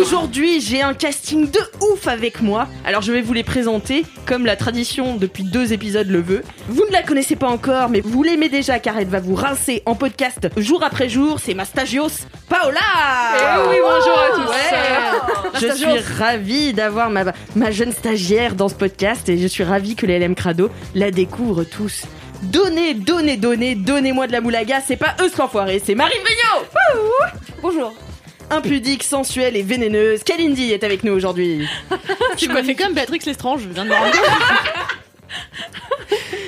Aujourd'hui, j'ai un casting de ouf avec moi. Alors je vais vous les présenter comme la tradition depuis deux épisodes le veut. Vous ne la connaissez pas encore, mais vous l'aimez déjà car elle va vous rincer en podcast jour après jour. C'est ma stagios, Paola Eh oui, bonjour à tous. Ouais. Je suis ravie d'avoir ma, ma jeune stagiaire dans ce podcast et je suis ravie que les LM Crado la découvrent tous. Donnez, donnez, donnez, donnez-moi de la moulaga, c'est pas eux ce l'enfoiré, c'est Marie Veillot Bonjour Impudique, sensuelle et vénéneuse, Kalindi est avec nous aujourd'hui. Tu m'as fait comme Béatrix Lestrange, je viens de.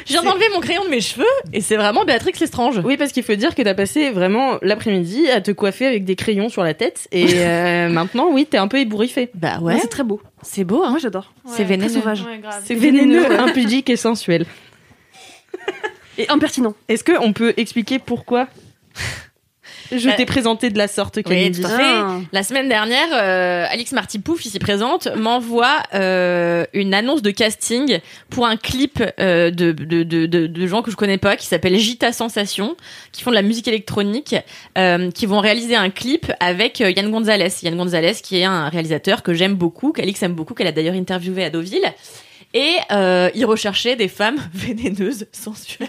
Je viens d'enlever mon crayon de mes cheveux et c'est vraiment Béatrix Lestrange. Oui, parce qu'il faut dire que t'as passé vraiment l'après-midi à te coiffer avec des crayons sur la tête et euh, maintenant, oui, t'es un peu ébouriffé. Bah ouais, c'est très beau. c'est beau, hein. Moi j'adore. c'est vénéneux. sauvage. C'est vénéneux, impudique et sensuel. Et impertinent. Est-ce qu'on peut expliquer pourquoi? Je Euh, t'ai présenté de la sorte, Oui, Kalindi tout à fait. Ah. La semaine dernière, euh, Alix Marty Pouf, ici présente, m'envoie euh, une annonce de casting pour un clip euh, de, de, de, de, de gens que je connais pas, qui s'appelle Gita Sensation, qui font de la musique électronique, euh, qui vont réaliser un clip avec euh, Yann Gonzalez. Yann Gonzalez, qui est un réalisateur que j'aime beaucoup, qu'Alix aime beaucoup, qu'elle a d'ailleurs interviewé à Deauville. Et euh, il recherchait des femmes vénéneuses, sensuelles.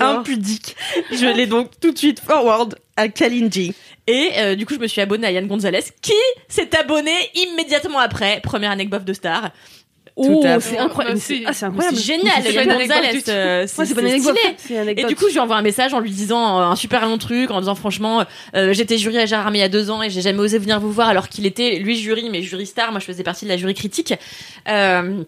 Impudique. Je l'ai donc tout de suite forward à Kalindi. Et euh, du coup, je me suis abonnée à Yann Gonzalez, qui s'est abonné immédiatement après. Première anecdote de star. Oh, c'est incroyable. Ah, c'est Mais incroyable. C'est génial, C'est Yann Gonzalez. euh, Ouais, c'est anecdote. stylé. Et du coup, je lui envoie un message en lui disant euh, un super long truc, en disant franchement, euh, j'étais jury à Gérard il y a deux ans et j'ai jamais osé venir vous voir alors qu'il était lui jury, mais jury star. Moi, je faisais partie de la jury critique. Euh,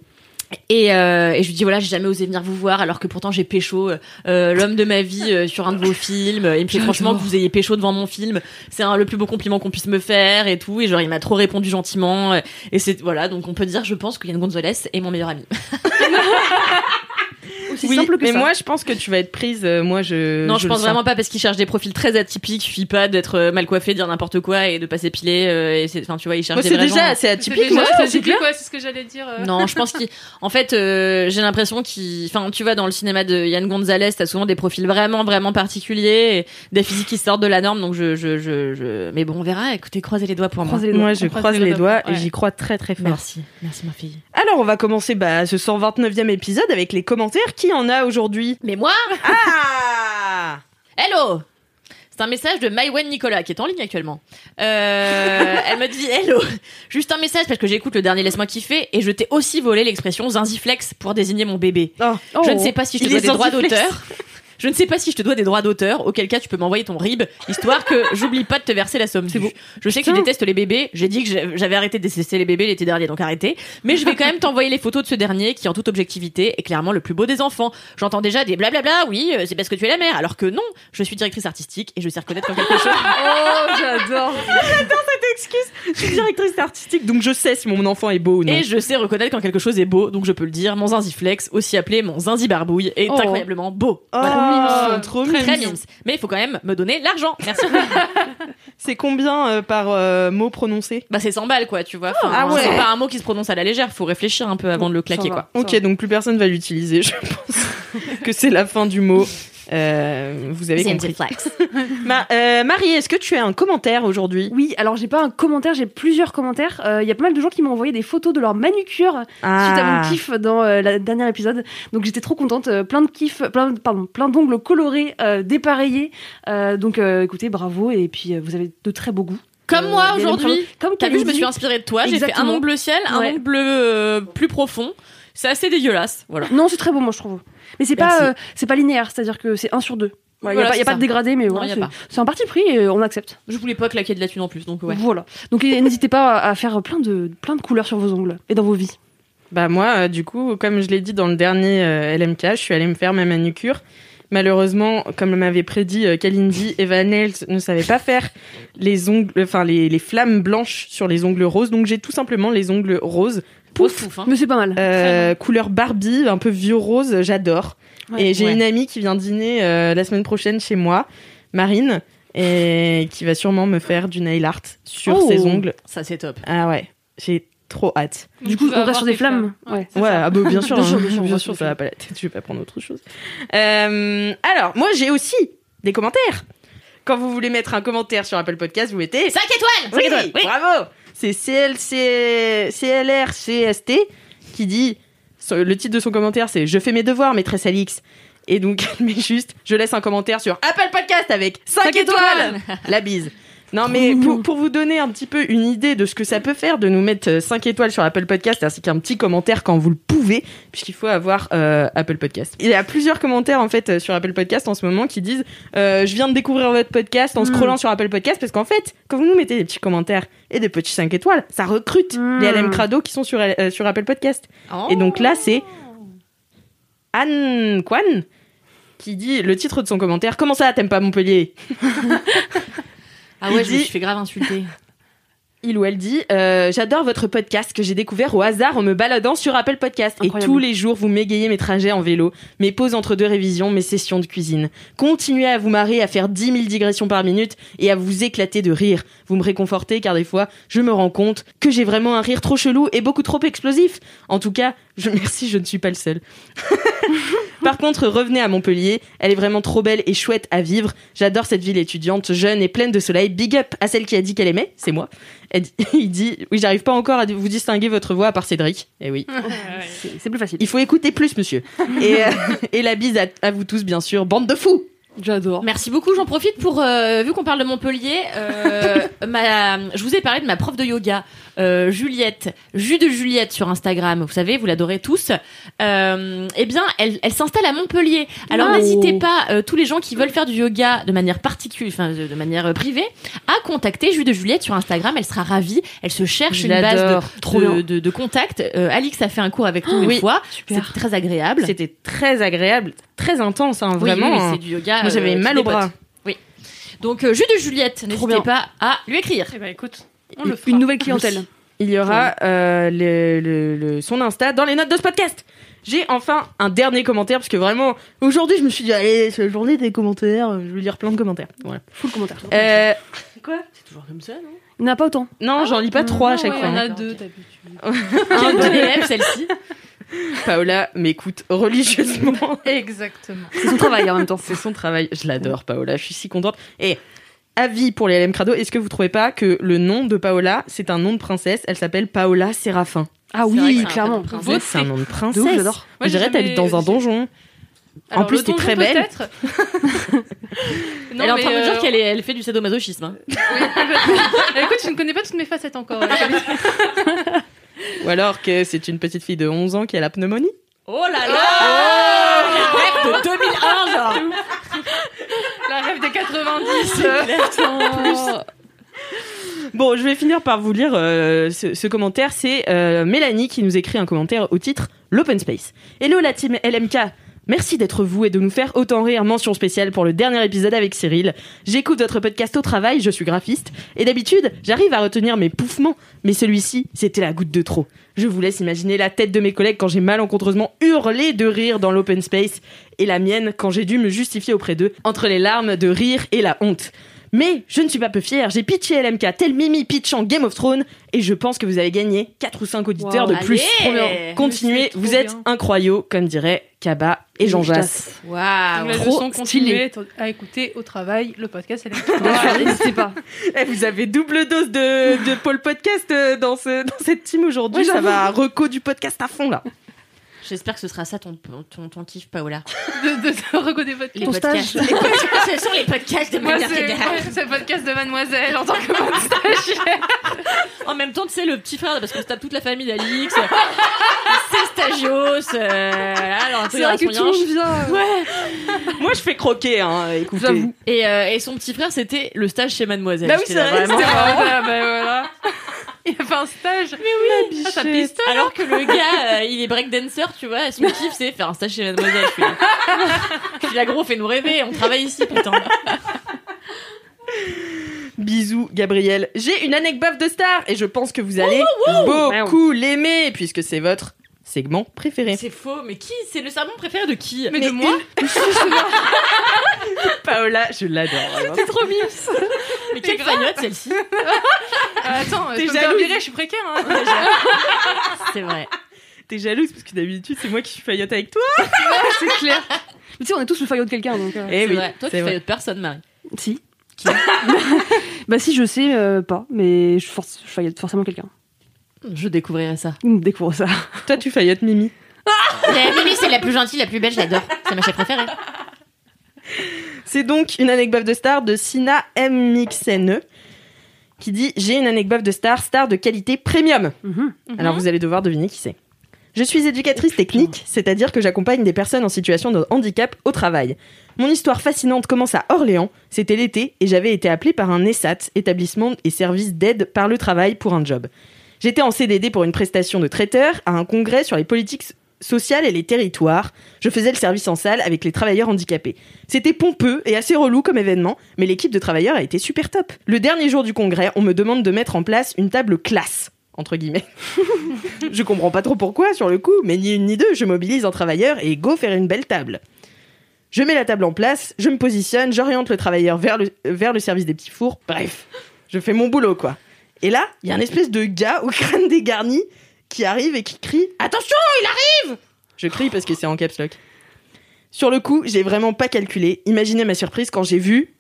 et, euh, et je lui dis voilà j'ai jamais osé venir vous voir alors que pourtant j'ai pécho euh, l'homme de ma vie euh, sur un de vos films. Et il me fait franchement que vous ayez pécho devant mon film c'est un- le plus beau compliment qu'on puisse me faire et tout. Et genre il m'a trop répondu gentiment. Euh, et c'est voilà donc on peut dire je pense que Yann Gonzalez est mon meilleur ami Aussi Oui, simple que mais ça. moi je pense que tu vas être prise. euh, Moi je. non je, pense vraiment pas parce qu'il cherche des profils très atypiques suffit pas d'être euh, mal coiffé dire n'importe quoi et de pas s'épiler euh, et enfin tu vois il cherche Moi des c'est déjà C'est atypique. Moi, c'est c'est typique, ouais, c'est ce que j'allais dire. euh. Non, je pense qu'en fait, euh, j'ai l'impression qu'il, enfin, tu vois, dans le cinéma de Yann Gonzalez, t'as souvent des profils vraiment, vraiment particuliers, et des physiques qui sortent de la norme. Donc, je, je, je, je... mais bon, on verra. Écoutez, croisez les doigts pour moi. Doigts. Moi je croise croise les les doigts. doigts et Ouais. j'y crois très très fort. Merci, merci ma fille. Alors on va commencer bah, ce 129e épisode avec les commentaires. Qui en a aujourd'hui? Mais moi, Ah hello. C'est un message de Maïwen Nicolas qui est en ligne actuellement. Euh, elle me dit hello. Juste un message parce que j'écoute le dernier Laisse-moi kiffer et je t'ai aussi volé l'expression zinziflex pour désigner mon bébé. Oh. Je ne sais pas si je te dois des droits d'auteur. Je ne sais pas si je te dois des droits d'auteur, auquel cas tu peux m'envoyer ton RIB, histoire que j'oublie pas de te verser la somme. C'est beau. Je sais que tu détestes les bébés. J'ai dit que j'avais arrêté de détester les bébés l'été dernier, donc arrêtez. Mais je vais quand même t'envoyer les photos de ce dernier, qui en toute objectivité est clairement le plus beau des enfants. J'entends déjà des blablabla, oui, euh, c'est parce que tu es la mère, alors que non, je suis directrice artistique et je sais reconnaître quand quelque chose. Oh, j'adore. Je suis directrice artistique donc je sais si mon enfant est beau ou non. Et je sais reconnaître quand quelque chose est beau, donc je peux le dire. Mon zinziflex, aussi appelé mon zinzibarbouille, est Oh. incroyablement beau. Oh, Voilà. trop Très mimes. Mais il faut quand même me donner l'argent. Merci. C'est combien euh, par euh, mot prononcé? Bah c'est 100 balles quoi, tu vois. Ah ouais. C'est pas un mot qui se prononce à la légère, faut réfléchir un peu avant de le claquer va. quoi. Ok, donc plus personne va l'utiliser. Je pense que c'est la fin du mot. Euh, vous avez compris. Ma- euh, Marie, est-ce que tu as un commentaire aujourd'hui? Oui, alors j'ai pas un commentaire, j'ai plusieurs commentaires. Euh, Il y a pas mal de gens qui m'ont envoyé des photos de leur manucure suite à Ah. mon kiff dans euh, le dernier épisode. Donc j'étais trop contente. Euh, plein de kiff, plein, pardon, plein d'ongles colorés, euh, dépareillés. Euh, donc euh, écoutez, bravo. Et puis euh, vous avez de très beaux goûts. Comme Euh, moi aujourd'hui. Comme T'as vu, je me suis inspirée de toi. J'ai fait un ongle bleu ciel, un Ouais. ongle bleu euh, plus profond. C'est assez dégueulasse, voilà. Non, c'est très beau, moi, je trouve. Mais c'est pas, euh, c'est pas linéaire, c'est-à-dire que c'est 1 sur 2. Il n'y Voilà, a, pas- y a pas de dégradé, mais voilà, c'est- un parti pris et on accepte. Je voulais pas claquer de la thune en plus, donc ouais. Voilà. Donc n'hésitez pas à faire plein de, plein de couleurs sur vos ongles et dans vos vies. Bah moi, euh, du coup, comme je l'ai dit dans le dernier euh, LMK, je suis allée me faire ma manucure. Malheureusement, comme m'avait prédit euh, Kalindi, Eva Nails ne savait pas faire les ongles, enfin les, les flammes blanches sur les ongles roses, donc j'ai tout simplement les ongles roses. Pouf, Pouf, hein. Mais c'est pas mal. euh, couleur Barbie, un peu vieux rose, j'adore. Ouais. et j'ai Ouais. une amie qui vient dîner euh, la semaine prochaine chez moi, Marine, et qui va sûrement me faire du nail art sur Oh. ses ongles. Ça, c'est top. Ah ouais, j'ai trop hâte. Du coup, on reste sur des flammes. Ouais. Ouais, ah bah, bien sûr, Bien hein. sûr, bien sûr, bien bien sûr, sûr. ça va pas la tête, je vais pas prendre autre chose. Euh, alors, moi j'ai aussi des commentaires. Quand vous voulez mettre un commentaire sur Apple Podcast, vous mettez 5 étoiles Oui, étoiles, oui. bravo C'est CLC CLRCST qui dit le titre de son commentaire c'est Je fais mes devoirs maîtresse Alix et donc met juste je laisse un commentaire sur Apple Podcast avec 5, Cinq étoiles. étoiles. La bise. Non mais pour, pour vous donner un petit peu une idée de ce que ça peut faire de nous mettre 5 étoiles sur Apple Podcast ainsi qu'un petit commentaire quand vous le pouvez puisqu'il faut avoir euh, Apple Podcast. Il y a plusieurs commentaires en fait euh, sur Apple Podcast en ce moment qui disent euh, je viens de découvrir votre podcast en Mm. scrollant sur Apple Podcast parce qu'en fait quand vous nous mettez des petits commentaires et des petits 5 étoiles ça recrute Mm. les LM Crado qui sont sur, euh, sur Apple Podcast. Oh. Et donc là c'est Anne Kwan qui dit le titre de son commentaire comment ça t'aimes pas Montpellier? Ah ouais, Il je me suis fait grave insulter. il ou elle dit euh, J'adore votre podcast que j'ai découvert au hasard en me baladant sur Apple Podcast. Et tous les jours, vous m'égayez mes trajets en vélo, mes pauses entre deux révisions, mes sessions de cuisine. Continuez à vous marrer, à faire 10 000 digressions par minute et à vous éclater de rire. Vous me réconfortez car des fois, je me rends compte que j'ai vraiment un rire trop chelou et beaucoup trop explosif. En tout cas, je merci, je ne suis pas le seul. Par contre, revenez à Montpellier. Elle est vraiment trop belle et chouette à vivre. J'adore cette ville étudiante, jeune et pleine de soleil. Big up à celle qui a dit qu'elle aimait, c'est moi. Elle dit- il dit Oui, j'arrive pas encore à vous distinguer votre voix à part Cédric. Eh oui. C'est plus facile. Il faut écouter plus, monsieur. Et, euh, et la bise à, à vous tous, bien sûr. Bande de fous J'adore. Merci beaucoup. J'en profite pour, euh, vu qu'on parle de Montpellier, euh, ma, je vous ai parlé de ma prof de yoga, euh, Juliette, Jus de Juliette sur Instagram. Vous savez, vous l'adorez tous. Euh, eh bien, elle, elle s'installe à Montpellier. Alors Oh. n'hésitez pas, euh, tous les gens qui veulent faire du yoga de manière particulière, enfin de, de manière euh, privée, à contacter Jus de Juliette sur Instagram. Elle sera ravie. Elle se cherche une base de, Trop de, bien. de, de contact. Euh, Alix a fait un cours avec nous une Oui. fois. Super. C'était très agréable. C'était très agréable, très intense, hein, vraiment. oui, oui, c'est du yoga. Moi, j'avais euh, mal au bras. Oui. Donc, euh, jus de Juliette, n'hésitez pas à lui écrire. Eh ben écoute, on le fera. Une nouvelle clientèle. Il y aura euh, le, le- le- son Insta dans les notes de ce podcast. J'ai enfin un dernier commentaire parce que vraiment aujourd'hui je me suis dit allez c'est la journée des commentaires je vais lire plein de commentaires. Voilà. Full commentaire. Euh, C'est toujours comme ça, non? Il n'y en a pas autant. non j'en lis pas trois à chaque Ouais, fois. Il y en a deux d'habitude. Quelle bonne élève, celle-ci. Paola m'écoute religieusement. Exactement. C'est son travail en même temps. C'est son travail. Je l'adore, Paola. Je suis si contente. Et avis pour les LM Crado, est-ce que vous trouvez pas que le nom de Paola, c'est un nom de princesse? Elle s'appelle Paola Séraphin. Ah oui, que c'est un clairement. C'est un nom de princesse. Ouf, j'adore. Moi, Je dirais, t'habites dans un donjon. Alors, plus, t'es très belle. Non, elle est en train de me dire euh, qu'elle est- elle fait du sadomasochisme. hein. Écoute, je ne connais pas toutes mes facettes encore. Ou alors que c'est une petite fille de 11 ans qui a la pneumonie. Oh là là La rêve de 2001, genre La rêve des 90. Bon, je vais finir par vous lire euh, ce, commentaire. C'est euh, Mélanie qui nous écrit un commentaire au titre L'Open Space. Hello la team LMK Merci d'être vous et de nous faire autant rire. Mention spéciale pour le dernier épisode avec Cyril. J'écoute votre podcast au travail, je suis graphiste, et d'habitude, j'arrive à retenir mes pouffements, mais celui-ci, c'était la goutte de trop. Je vous laisse imaginer la tête de mes collègues quand j'ai malencontreusement hurlé de rire dans l'open space, et la mienne quand j'ai dû me justifier auprès d'eux, entre les larmes de rire et la honte. Mais je ne suis pas peu fière, j'ai pitché LMK tel Mimi pitchant Game of Thrones et je pense que vous avez gagné 4 ou 5 auditeurs Wow. de plus. Allez Continuez, vous êtes bien. incroyaux, comme dirait Kaba et Jean Jass. Waouh trop stylé. continuez à écouter au travail le podcast. Sûr, n'hésitez pas. Eh, vous avez double dose de, de Paul Podcast euh, dans, ce, dans cette team aujourd'hui. Ça va reco du podcast à fond là. J'espère que ce sera ça ton, ton, ton kiff, Paola. de, de reconnaître votre Les Ton podcasts. stage. Les podcasts, ce sont les podcasts de Moi, manière c'est le podcast de Mademoiselle en tant que stagiaire. En même temps, tu sais, le petit frère, parce qu'on se tape toute la famille d'Alix. C'est stagios, euh, C'est vrai que tout le monde vient. Ouais. Moi, je fais croquer, hein, écoutez. Et, euh, et son petit frère, c'était le stage chez Mademoiselle. Bah oui, c'est là, vrai, vraiment. c'était Ah, bah voilà. Il a fait un stage. Mais oui. Ah, ça piste. Alors que le gars, euh, il est breakdancer, tu vois, et son kiff, c'est faire un stage chez Mademoiselle. Je suis là, Je suis là, gros, fais-nous rêver, on travaille ici, putain. Bisous, Gabriel. J'ai une anecdote de star et je pense que vous allez beaucoup l'aimer puisque c'est votre segment préféré. C'est faux, mais qui? C'est le serment préféré de qui? Mais de moi? Paola, je l'adore. C'est trop mignon. Mais quelle faillotte, celle-ci? Ah, Attends, T'es jalouse. je suis précaire. Hein. C'est vrai. T'es jalouse parce que d'habitude c'est moi qui suis faillotte avec toi. c'est clair. Mais tu sais, on est tous le faillot de quelqu'un, donc. euh, Eh C'est oui, vrai. Toi, tu vrai. faillotte personne, Marie. Si. bah si, je sais euh, pas, mais je, force, je faillote forcément quelqu'un. Je découvrirai ça. Découvre ça. Toi tu faillottes Mimi. Mimi, c'est la plus gentille, la plus belle, je l'adore. C'est ma chef préférée. C'est donc une anecdote de star de Sina MXNE qui dit J'ai une anecdote de star, star de qualité premium. Mhm. Alors vous allez devoir deviner qui c'est. Je suis éducatrice technique, c'est-à-dire que j'accompagne des personnes en situation de handicap au travail. Mon histoire fascinante commence à Orléans, c'était l'été et j'avais été appelée par un ESAT, établissement et service d'aide par le travail pour un job. J'étais en CDD pour une prestation de traiteur à un congrès sur les politiques sociales et les territoires. Je faisais le service en salle avec les travailleurs handicapés. C'était pompeux et assez relou comme événement, mais l'équipe de travailleurs a été super top. Le dernier jour du congrès, on me demande de mettre en place une table classe, entre guillemets. je comprends pas trop pourquoi sur le coup, mais ni une ni deux, je mobilise un travailleur et go faire une belle table. Je mets la table en place, je me positionne, j'oriente le travailleur vers le, vers le service des petits fours. Bref, je fais mon boulot quoi. Et là, il y a un espèce de gars au crâne dégarni qui arrive et qui crie Attention, il arrive Je crie parce que c'est en caps lock. Sur le coup, j'ai vraiment pas calculé. Imaginez ma surprise quand j'ai vu.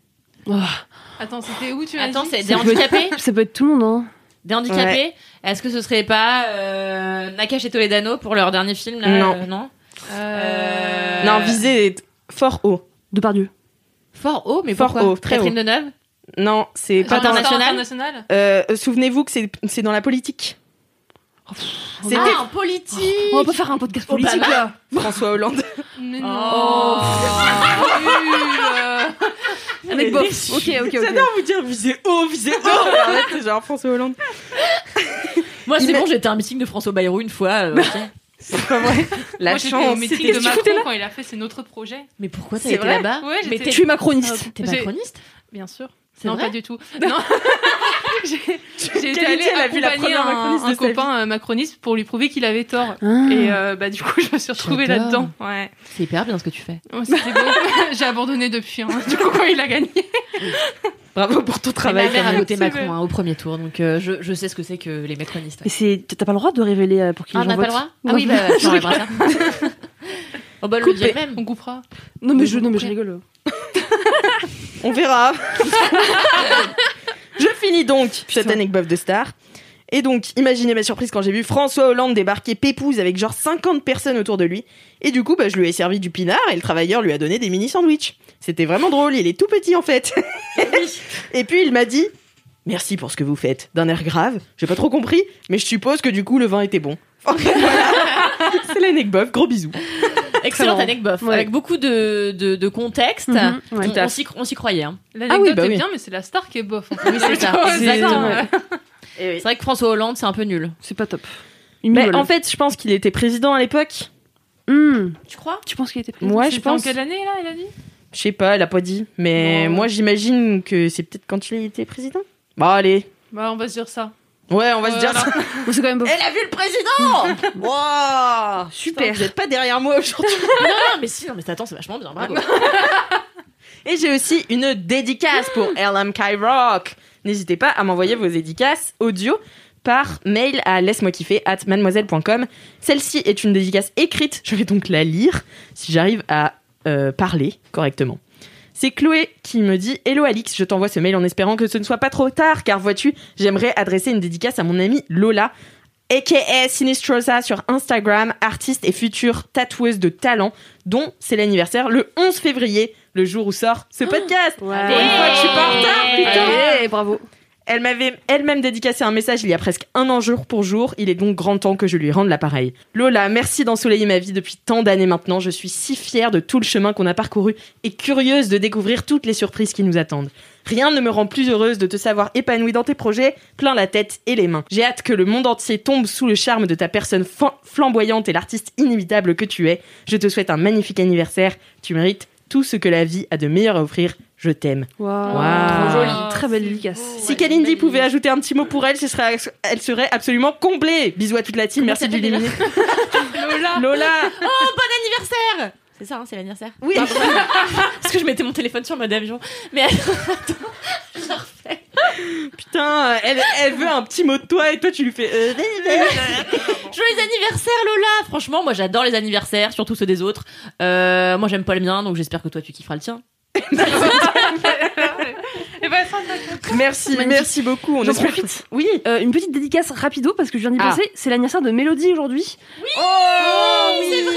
Attends, c'était où tu m'as Attends, c'est des handicapés Ça peut être tout le monde, hein. Des handicapés Est-ce que ce serait pas euh, Nakash et Toledano pour leur dernier film là Non. euh, non Euh, Non, visé fort haut. De Pardieu. Fort haut, mais Fort pourquoi haut, très Catherine haut. Deneuve Non, c'est pas. International international Euh, Souvenez-vous que c'est c'est dans la politique. C'était Ah, en politique On va pas faire un podcast politique Obama. là. François Hollande. Mais Oh. non Nul, euh. Avec bof. Ok, ok, ok. J'adore vous dire visé haut, visé haut. C'est genre François Hollande. Moi, c'est bon, j'étais un meeting de François Bayrou une fois. euh. C'est pas vrai. La Moi, j'étais au chance. meeting de tu Macron quand il a fait c'est notre projet. Mais pourquoi t'as C'est été là-bas Ouais, Mais Je suis macroniste. t'es macroniste Bien sûr. Non, vrai pas du tout. Non. J'ai été allée la accompagner un, macroniste un copain euh, macroniste pour lui prouver qu'il avait tort. Ah. Et euh, bah du coup, je me suis retrouvée là-dedans. Ouais. C'est hyper bien ce que tu fais. Oh, C'était beau. J'ai abandonné depuis. hein. Du coup, quand il a gagné. Bravo pour ton Ma travail. mère a voté C'est Macron vrai. hein, au premier tour, donc euh, je, je sais ce que c'est que les macronistes. Et c'est, t'as pas le droit de révéler euh, pour qui Ah, les on gens n'a pas le droit? Ah oui, bah, tu enlèveras ça. Oh bah, le même. On coupera. Non mais je, non mais je rigole. On verra. je finis donc cette anecdote de star. Et donc, imaginez ma surprise quand j'ai vu François Hollande débarquer pépouze avec genre 50 personnes autour de lui. Et du coup, bah, je lui ai servi du pinard et le travailleur lui a donné des mini sandwichs. C'était vraiment drôle, il est tout petit en fait. et puis il m'a dit Merci pour ce que vous faites. D'un air grave, j'ai pas trop compris, mais je suppose que du coup le vin était bon. Enfin, voilà. C'est l'anecdote, gros bisous. Excellente anecdote, Ouais. avec beaucoup de, de, de contexte. Ouais. On- s'y croyait. hein. L'anecdote Ah oui, bah est oui. bien, mais c'est la star qui est bof. en fait. Oui, c'est ça, Ouais, exactement. ouais. Vrai que François Hollande, c'est un peu nul. C'est pas top. Mais en fait, je pense qu'il était président à l'époque. Hmm. Tu crois? Tu penses qu'il était président Moi, je en pense. quelle année là, il a dit? Je sais pas, elle a pas dit. Mais moi, j'imagine que c'est peut-être quand il était président. Bon, allez. Bah, on va se dire ça. Ouais, on va se dire ça. C'est quand même bof. Elle a vu le président Wow Super. Vous êtes pas derrière moi aujourd'hui. non, non, mais si, non, mais attends, c'est vachement bien, bravo. Et j'ai aussi une dédicace pour LMK Rock. N'hésitez pas à m'envoyer vos dédicaces audio par mail à laisse-moi kiffer at mademoiselle.com. Celle-ci est une dédicace écrite, je vais donc la lire si j'arrive à euh, parler correctement. C'est Chloé qui me dit Hello Alix, je t'envoie ce mail en espérant que ce ne soit pas trop tard, car vois-tu, j'aimerais adresser une dédicace à mon amie Lola, aka Sinistrosa sur Instagram, artiste et future tatoueuse de talent, dont c'est l'anniversaire le 11 février, le jour où sort ce podcast. Ouais. Pour une fois que je suis pas en retard, putain. Allez, bravo. Elle m'avait elle-même dédicacé un message il y a presque un an jour pour jour. Il est donc grand temps que je lui rende l'appareil. Lola, merci d'ensoleiller ma vie depuis tant d'années maintenant. Je suis si fière de tout le chemin qu'on a parcouru et curieuse de découvrir toutes les surprises qui nous attendent. Rien ne me rend plus heureuse de te savoir épanouie dans tes projets, plein la tête et les mains. J'ai hâte que le monde entier tombe sous le charme de ta personne flamboyante et l'artiste inimitable que tu es. Je te souhaite un magnifique anniversaire. Tu mérites tout ce que la vie a de meilleur à offrir. Je t'aime. Waouh. Waouh. Trop joli. Très belle dédicace. Si Kalindi pouvait ajouter un petit mot pour elle, ce serait, elle serait absolument comblée. Bisous à toute la team. Merci de l'éliminer. Lola. Lola. Oh, bon anniversaire C'est ça, hein, c'est l'anniversaire Oui. Parce que je mettais mon téléphone sur mode avion. Mais attends, je refais. Putain, elle, elle veut un petit mot de toi et toi tu lui fais. euh, Joyeux anniversaire Lola Franchement, moi j'adore les anniversaires, surtout ceux des autres. Euh, moi j'aime pas le mien, donc j'espère que toi tu kifferas le tien. Merci, Magnifique. merci beaucoup. On J'en profite. Oui. Euh, une petite dédicace rapido parce que je viens d'y Ah. penser. C'est l'anniversaire de Mélodie aujourd'hui. Oh, c'est vrai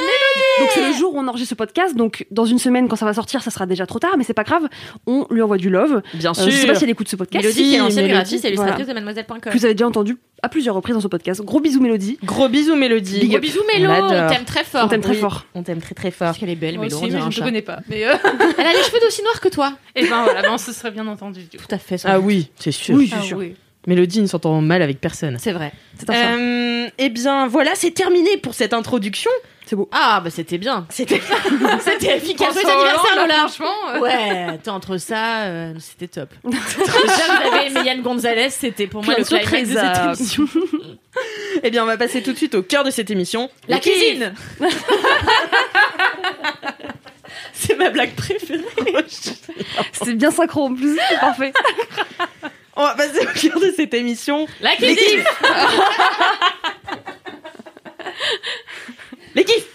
Donc c'est le jour où on enregistre ce podcast. Donc dans une semaine, quand ça va sortir, ça sera déjà trop tard, mais c'est pas grave. On lui envoie du love. Bien Euh, sûr. je sais pas si elle écoute ce podcast. Mélodie qui est l'ancienne graphiste et voilà. illustratrice de mademoiselle.com. Que vous avez déjà entendu à plusieurs reprises dans ce podcast. Gros bisous Mélodie. Gros bisous, Mélodie. Big Gros up. bisous Mélo, On t'aime très fort. On t'aime très Oui. fort. On t'aime très très fort. Parce qu'elle est belle, Moi Mélo, aussi, on mais dirait je ne te connais pas. Mais euh, Elle a les cheveux d'aussi noirs que toi. et ben voilà, ben, on se serait bien entendu. Du coup. Tout à fait. Ah oui, c'est sûr. Oui, c'est Ah sûr. oui. Mélodie ne s'entend mal avec personne. C'est vrai. C'est. Euh, eh bien, voilà, c'est terminé pour cette introduction. C'est beau. Ah bah c'était bien. C'était. C'était efficace. Joyeux François anniversaire Lola. Franchement. euh, Ouais, attends, entre ça, euh, c'était top. Déjà, vous avez aimé Yann Gonzalez, c'était pour moi Plein le climax de cette émission. eh bien, on va passer tout de suite au cœur de cette émission. La cuisine C'est ma blague préférée. C'était bien synchro en plus. C'est parfait. On va passer au cœur de cette émission. La cuisine Les kiffs.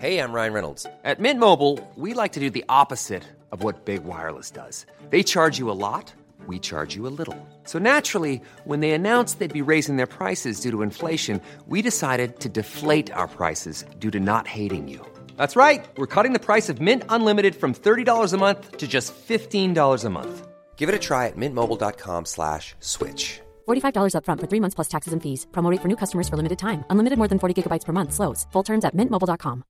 Hey, I'm Ryan Reynolds. At Mint Mobile, we like to do the opposite of what Big Wireless does. They charge you a lot, we charge you a little. So naturally, when they announced they'd be raising their prices due to inflation, we decided to deflate our prices due to not hating you. That's right. We're cutting the price of Mint Unlimited from $30 a month to just $15 a month. Give it a try at mintmobile.com slash switch. $45 upfront for three months plus taxes and fees. Promo rate for new customers for limited time. Unlimited more than 40 gigabytes per month. Slows. Full terms at mintmobile.com.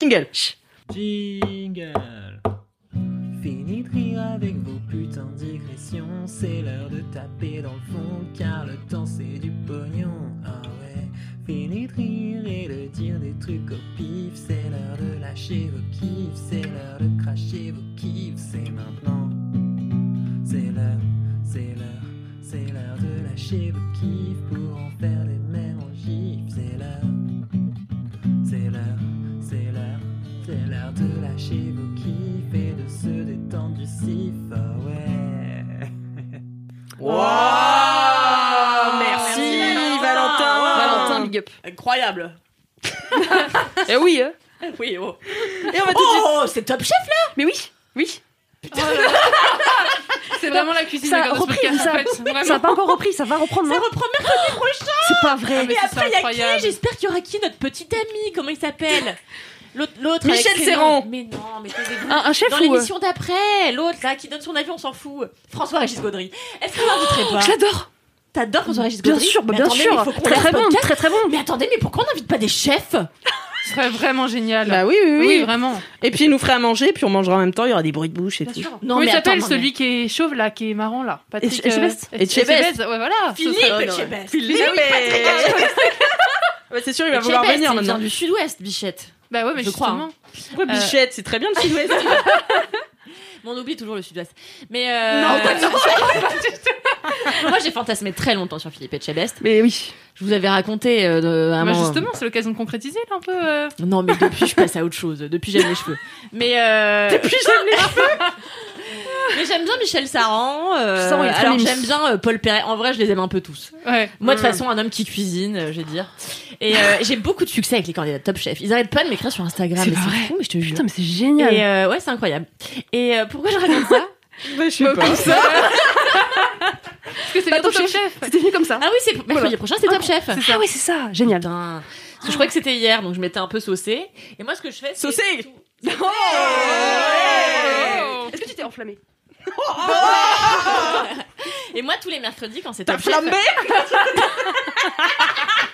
Jingle. Chut. Jingle. Fini de rire avec vos putains de digressions. C'est l'heure de taper dans le fond, car le temps c'est du pognon. Ah ouais. Fini de rire et de dire des trucs au pif. C'est l'heure de lâcher vos kiffs. C'est l'heure de cracher vos kiffs. C'est maintenant. C'est l'heure, c'est l'heure, c'est l'heure de lâcher vos kiffs pour en faire des mêmes en gifs. C'est l'heure. C'est l'heure, c'est l'heure, c'est l'heure de lâcher vos kiffs et de se détendre du sif. Ah ouais. Wow, merci, Valentin. Valentin, big up. Incroyable. Eh oui. hein. Oui, oh. Et on va tout de suite. Oh, c'est Top Chef là Mais oui, oui. C'est vraiment la cuisine Ça de a Garde repris, Podcast, ça, en fait. ça Vraiment. n'a pas encore repris, ça va reprendre. Ça non reprend mercredi prochain C'est pas vrai. mais Et c'est après, il y a incroyable. qui J'espère qu'il y aura qui Notre petit ami, comment il s'appelle? L'autre, l'autre. Michel ses Serran. noms. Mais non, mais taisez-vous. Un, un chef Dans ou. euh, l'émission d'après, l'autre là qui donne son avis, on s'en fout. François-Régis Gaudry. Est-ce que vous l'inviterez pas? Je l'adore. T'adores François-Régis Bien Gaudry sûr, bah Mais bien attendez, sûr. mais il faut qu'on Très très bon, podcast. très très bon. Mais attendez, mais pourquoi on n'invite pas des chefs Ce serait vraiment génial. Bah oui, oui, oui. Oui, vraiment. Et puis il nous ferait à manger, puis on mangera en même temps. Il y aura des bruits de bouche et tout. Non, Comment il mais attends, s'appelle non, celui qui est chauve là, qui est marrant là Patrick. Etchebest euh, Etchebest. Ouais, voilà. Philippe serait- Etchebest. Philippe. Ah oui, Patrick Ouais, c'est sûr, il va vouloir venir il vient maintenant. du sud-ouest, Bichette. Bah ouais, mais Je crois, justement. Ouais, Bichette, c'est très bien le sud-ouest. Mais on oublie toujours le sud-ouest. Mais euh... Non, pas Moi, j'ai fantasmé très longtemps sur Philippe Etchebest. Mais oui. Je vous avais raconté euh, un Bah, moment- justement, c'est l'occasion de concrétiser là un peu. euh. Non, mais depuis, je passe à autre chose. Depuis, j'aime les cheveux. Mais euh... depuis, j'aime les cheveux. Mais j'aime bien Michel Saran. euh, Saran, alors j'aime bien euh, Paul Perret. En vrai, je les aime un peu tous. Ouais. Moi, de toute façon, un homme qui cuisine, euh, je vais dire. Et euh, j'ai beaucoup de succès avec les candidats Top Chef. Ils arrêtent pas de m'écrire sur Instagram. C'est mais vrai. C'est fou, mais je te jure. Putain, mais c'est génial. Et euh, ouais, c'est incroyable. Et euh, pourquoi je raconte ça? Bah, je sais pas. ça. Parce que c'est Pas bientôt Top Top Chef. C'était venu comme ça. Ah oui, c'est mercredi prochain, c'est Top Chef. Ah oui, c'est ça. Génial. Putain. Parce que je croyais que c'était hier, donc je m'étais un peu saucée. Et moi, ce que je fais, c'est Saucée tout- Oh Est-ce que tu t'es enflammé Et moi, tous les mercredis, quand c'est T'as Top Chef, flambé?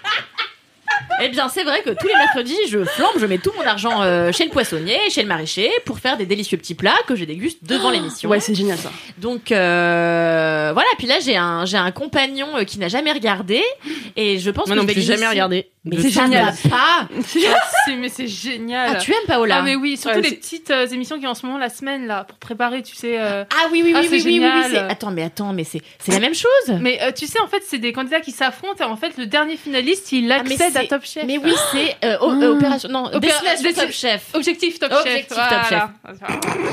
Eh bien, c'est vrai que tous les mercredis, je flambe, je mets tout mon argent euh, chez le poissonnier, chez le maraîcher, pour faire des délicieux petits plats que je déguste devant l'émission. Ouais, c'est génial ça. Donc euh, voilà. Puis là, j'ai un j'ai un compagnon euh, qui n'a jamais regardé, et je pense Moi que non je vais plus, jamais regardé. Mais C'est ça génial. va pas. C'est- mais c'est génial. Ah, tu aimes Paola Ah mais oui, surtout Ouais, les petites euh, émissions qui en ce moment la semaine là pour préparer, tu sais. euh, Ah oui oui Ah, oui c'est oui, oui, oui, oui, Attends mais attends mais c'est c'est la même chose. Mais euh, tu sais en fait c'est des candidats qui s'affrontent et en fait le dernier finaliste il Ah, accède à c'est- Top Chef. Mais oui c'est euh, o- euh, opération non Opéra- destination Destin- Top Chef. Objectif Top Objectif Chef. Top voilà.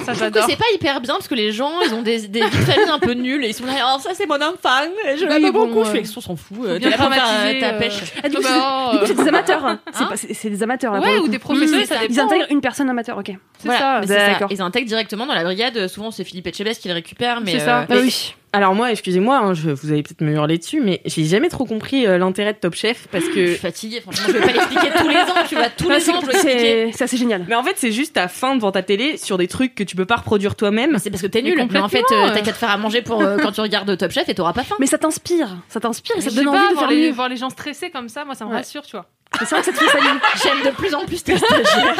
Ça j'adore. c'est pas hyper bien parce que les gens ils ont des des vies de famille un peu nulles et ils sont là oh ça c'est mon enfant et je Oui, l'aime bon, beaucoup. Je fais on s'en fout. euh, bien euh, dramatisé, ta euh, pêche. Ah, du coup, Bah, c'est- oh, du coup, c'est des amateurs. hein. C'est pas- C'est c'est des amateurs là. pour Ouais le ou coup. des professionnels Mmh, ça Ils dépend. intègrent une personne amateur, ok. C'est Voilà, ça. mais c'est ça. D'accord. Ils intègrent directement dans la brigade. Souvent c'est Philippe Etchebest qui le récupère mais C'est ça. euh, Ah oui. Alors moi, excusez-moi, hein, je, vous allez peut-être me hurler dessus, mais j'ai jamais trop compris euh, l'intérêt de Top Chef parce Je que... suis fatiguée, franchement, je vais pas l'expliquer tous les ans, tu vois, tous les ans, je dois expliquer. C'est assez génial. Mais en fait, c'est juste ta faim devant ta télé sur des trucs que tu peux pas reproduire toi-même. C'est parce que t'es nul. Mais en fait, euh, t'as qu'à te faire à manger pour euh, quand tu regardes Top Chef et t'auras pas faim. Mais ça t'inspire, ça t'inspire et ça Je te donne pas, envie de voir faire les, mieux. voir les gens stressés comme ça, moi ça me Ouais. rassure, tu vois. Mais C'est vrai que ça te fait salir. J'aime de plus en plus tes stagiaires.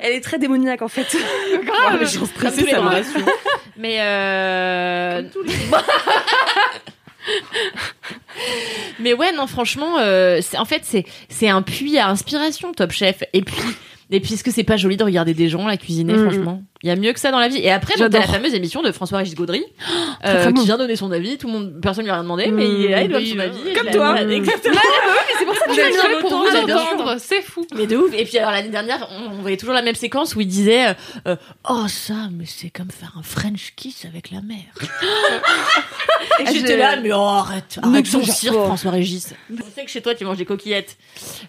Elle est très démoniaque en fait. Grave, ça me rassure. Mais euh... Mais ouais, non, franchement, euh, en fait c'est c'est un puits à inspiration, Top Chef. Et puis et puis est-ce que c'est pas joli de regarder des gens la cuisiner, Mhm. franchement? Il y a mieux que ça dans la vie. Et après, t'as la J'adore. fameuse émission de François-Régis Gaudry, euh, qui vient donner son avis. Tout le monde, personne lui a rien demandé, mais il est là, il donne oui, son euh, avis. comme toi. Exactement. C'est pour Vous entendre, c'est fou. Mais de ouf. Et puis alors l'année dernière, on, on voyait toujours la même séquence où il disait euh, euh, Oh ça, mais c'est comme faire un French kiss avec la mer. Et Ah, j'étais là, mais oh, arrête, arrête ton cirque, pas. François Régis. Je sais que chez toi tu manges des coquillettes,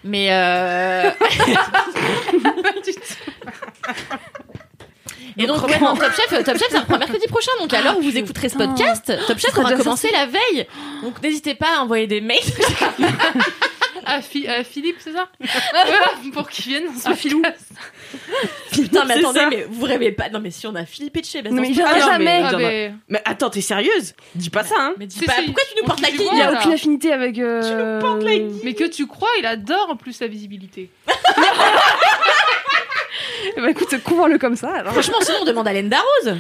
mais euh... Et donc, ouais, non, Top Chef, Top Chef, ça reprend mercredi prochain. Donc, à l'heure où vous écouterez ce podcast, Top Chef sera aura commencé la veille. Donc, n'hésitez pas à envoyer des mails. Ah, Fi- euh, Philippe, c'est ça Pour qu'il vienne dans ce Ah, Philou. Putain, mais C'est attendez, ça. mais vous rêvez pas. Non, mais si on a Philippe Etchebest Non, dans mais ce il viendra jamais. mais- Ah, ai- mais- Mais attends, t'es sérieuse? Dis pas ça, hein Mais dis Si, pas, si. pourquoi tu nous On portes la dit guille bon, Il y a Voilà. aucune affinité avec. euh, Tu nous portes la guille. Mais que tu crois, il adore en plus la visibilité. Bah écoute, convainc-le comme ça. alors. Franchement, sinon on demande à Hélène Darroze.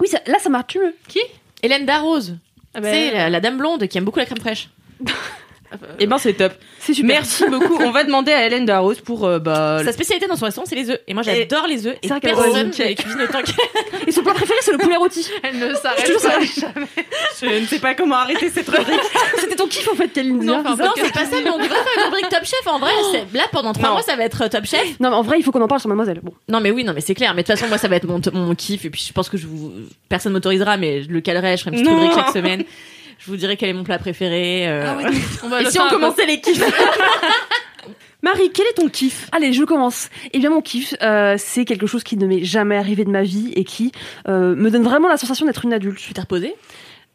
Oui, ça- là ça marche mieux. Qui? Hélène Darroze. Ah C'est la, la dame blonde qui aime beaucoup la crème fraîche. Eh ben, c'est top. C'est super. Merci beaucoup. On va demander à Hélène Darroze pour euh, bah, Sa spécialité dans son restaurant, c'est les œufs. Et moi, j'adore les œufs. Et C'est vrai qu'elle personne les cuisine autant que. Et son plat préféré, c'est le poulet rôti. Elle ne s'arrête toujours pas. Je ne sais pas comment arrêter cette rubrique. C'était ton kiff en fait, Kaline. Non, enfin, ça Non, c'est pas ça, mais on devrait faire une rubrique Top Chef. En vrai, c'est- là, pendant trois Non. mois, ça va être euh, Top Chef. Non, mais en vrai, il faut qu'on en parle sur Mademoiselle. Bon. Non, mais oui, non, mais c'est clair. Mais de toute façon, moi, ça va être mon, mon kiff. Et puis, je pense que je vous. Personne m'autorisera, mais je le calerai. Je ferai une petite Non. rubrique chaque semaine. Je vous dirai quel est mon plat préféré. euh, On va Et le si on commençait les kiffs Marie, quel est ton kiff? Allez, je commence. Eh bien, mon kiff, euh, c'est quelque chose qui ne m'est jamais arrivé de ma vie et qui euh, me donne vraiment la sensation d'être une adulte. Tu t'es reposé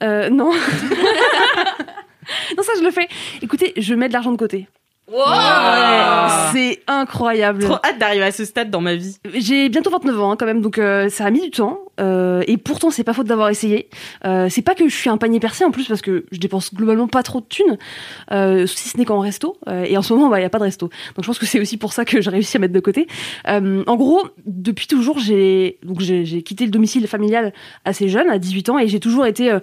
Euh, non. non, ça, je le fais. Écoutez, je mets de l'argent de côté. Ah. C'est incroyable. Trop hâte d'arriver à ce stade dans ma vie. J'ai bientôt 29 ans hein, quand même, donc euh, ça a mis du temps. euh, et pourtant, c'est pas faute d'avoir essayé. Euh, c'est pas que je suis un panier percé en plus parce que je dépense globalement pas trop de thunes, euh, si ce n'est qu'en resto. Euh, et en ce moment, bah, il y a pas de resto. Donc je pense que c'est aussi pour ça que j'ai réussi à mettre de côté. Euh, en gros, depuis toujours, j'ai donc j'ai quitté le domicile familial assez jeune, à 18 ans, et j'ai toujours été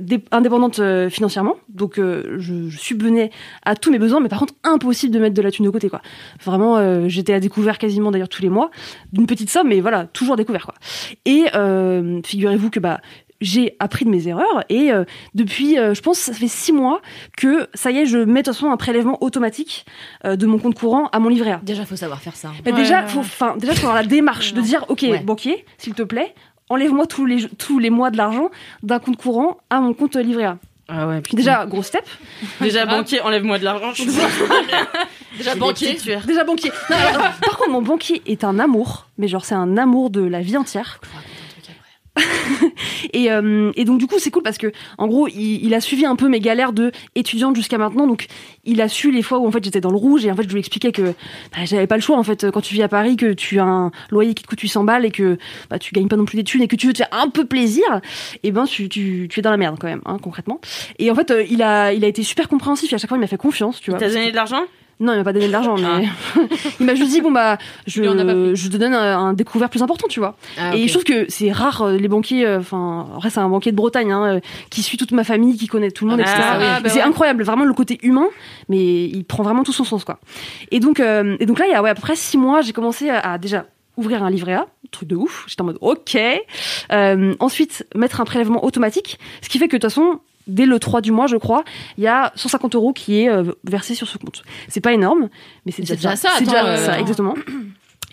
dé- indépendante financièrement. Donc euh, je, je subvenais à tous mes besoins, mais par contre impossible de mettre de la thune de côté, quoi. Vraiment, euh, j'étais à découvert quasiment d'ailleurs tous les mois d'une petite somme, mais voilà, toujours découvert, quoi. Et euh, figurez-vous que bah j'ai appris de mes erreurs et euh, depuis, euh, je pense, ça fait six mois que ça y est, je mets de toute façon un prélèvement automatique euh, de mon compte courant à mon livret A. Déjà, faut savoir faire ça. Mais Ouais, déjà, ouais, faut, enfin, déjà, faut avoir la démarche de dire, ok, Ouais. banquier, s'il te plaît, enlève-moi tous les tous les mois de l'argent d'un compte courant à mon compte livret A. Ah ouais, Puis déjà, gros step. déjà banquier, enlève-moi de l'argent. Je suis Déjà, banquier. Déjà banquier. Non, alors, par contre, mon banquier est un amour, mais genre c'est un amour de la vie entière. Et, euh, et donc du coup c'est cool parce que en gros il, il a suivi un peu mes galères de étudiante jusqu'à maintenant. Donc il a su les fois où en fait j'étais dans le rouge et en fait je lui expliquais que bah, j'avais pas le choix en fait quand tu vis à Paris que tu as un loyer qui te coûte 800 balles et que bah, tu gagnes pas non plus des thunes et que tu veux te faire un peu plaisir, et ben tu, tu, tu es dans la merde quand même hein, concrètement. Et en fait euh, il a il a été super compréhensif et à chaque fois il m'a fait confiance. Tu vois. T'as donné de l'argent? Non, il m'a pas donné de l'argent, mais il m'a juste dit bon bah je je te donne un, un découvert plus important, tu vois. Ah, Et je trouve que c'est rare euh, les banquiers. euh, Enfin, après c'est un banquier de Bretagne hein, euh, qui suit toute ma famille, qui connaît tout le monde, Ah, etc. Ah, bah c'est ouais. incroyable, vraiment le côté humain, mais il prend vraiment tout son sens quoi. Et donc euh, et donc là il y a ouais, à peu près six mois, j'ai commencé à, à déjà ouvrir un livret A, truc de ouf. J'étais en mode ok. Euh, ensuite mettre un prélèvement automatique, ce qui fait que de toute façon dès le 3 du mois, je crois, il y a 150 euros qui est euh, versé sur ce compte. C'est pas énorme, mais c'est déjà, déjà ça, C'est déjà euh, ça, exactement.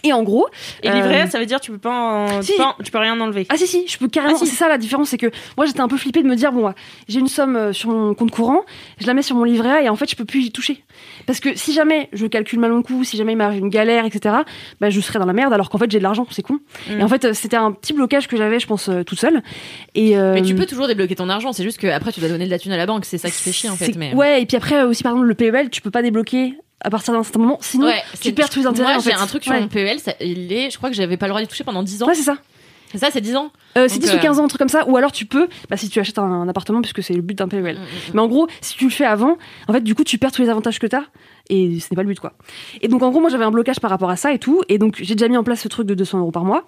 Et en gros, Et livret, Euh, ça veut dire tu peux pas, en- si. tu, peux, en- tu peux rien enlever. ah si si, je peux carrément. Ah, si. C'est ça la différence, c'est que moi j'étais un peu flippée de me dire bon, ouais, j'ai une somme euh, sur mon compte courant, je la mets sur mon livret A et en fait je peux plus y toucher. Parce que si jamais je calcule mal mon coup, si jamais il m'arrive une galère, etc. Bah je serais dans la merde alors qu'en fait j'ai de l'argent, c'est con. Mm. Et en fait euh, c'était un petit blocage que j'avais, je pense, euh, toute seule. Et euh, Mais tu peux toujours débloquer ton argent, c'est juste que après tu dois donner de la thune à la banque, c'est ça qui fait chier en fait. Mais... Ouais, et puis après euh, aussi par exemple le PEL, tu peux pas débloquer à partir d'un certain moment, sinon Ouais, tu perds tous les intérêts. Moi j'ai un truc sur Ouais. mon PEL, ça- il est, je crois que j'avais pas le droit d'y toucher pendant 10 ans. Ouais, c'est ça. C'est ça, c'est 10 ans Euh, c'est Donc, 10 ou euh, 15 ans, un truc comme ça. Ou alors tu peux, bah, si tu achètes un, un appartement, puisque c'est le but d'un PEL. Mm, mm, Mais en gros, si tu le fais avant, en fait, du coup, tu perds tous les avantages que tu as. Et ce n'est pas le but, quoi. Et donc, en gros, moi, j'avais un blocage par rapport à ça et tout. Et donc, j'ai déjà mis en place ce truc de 200 euros par mois.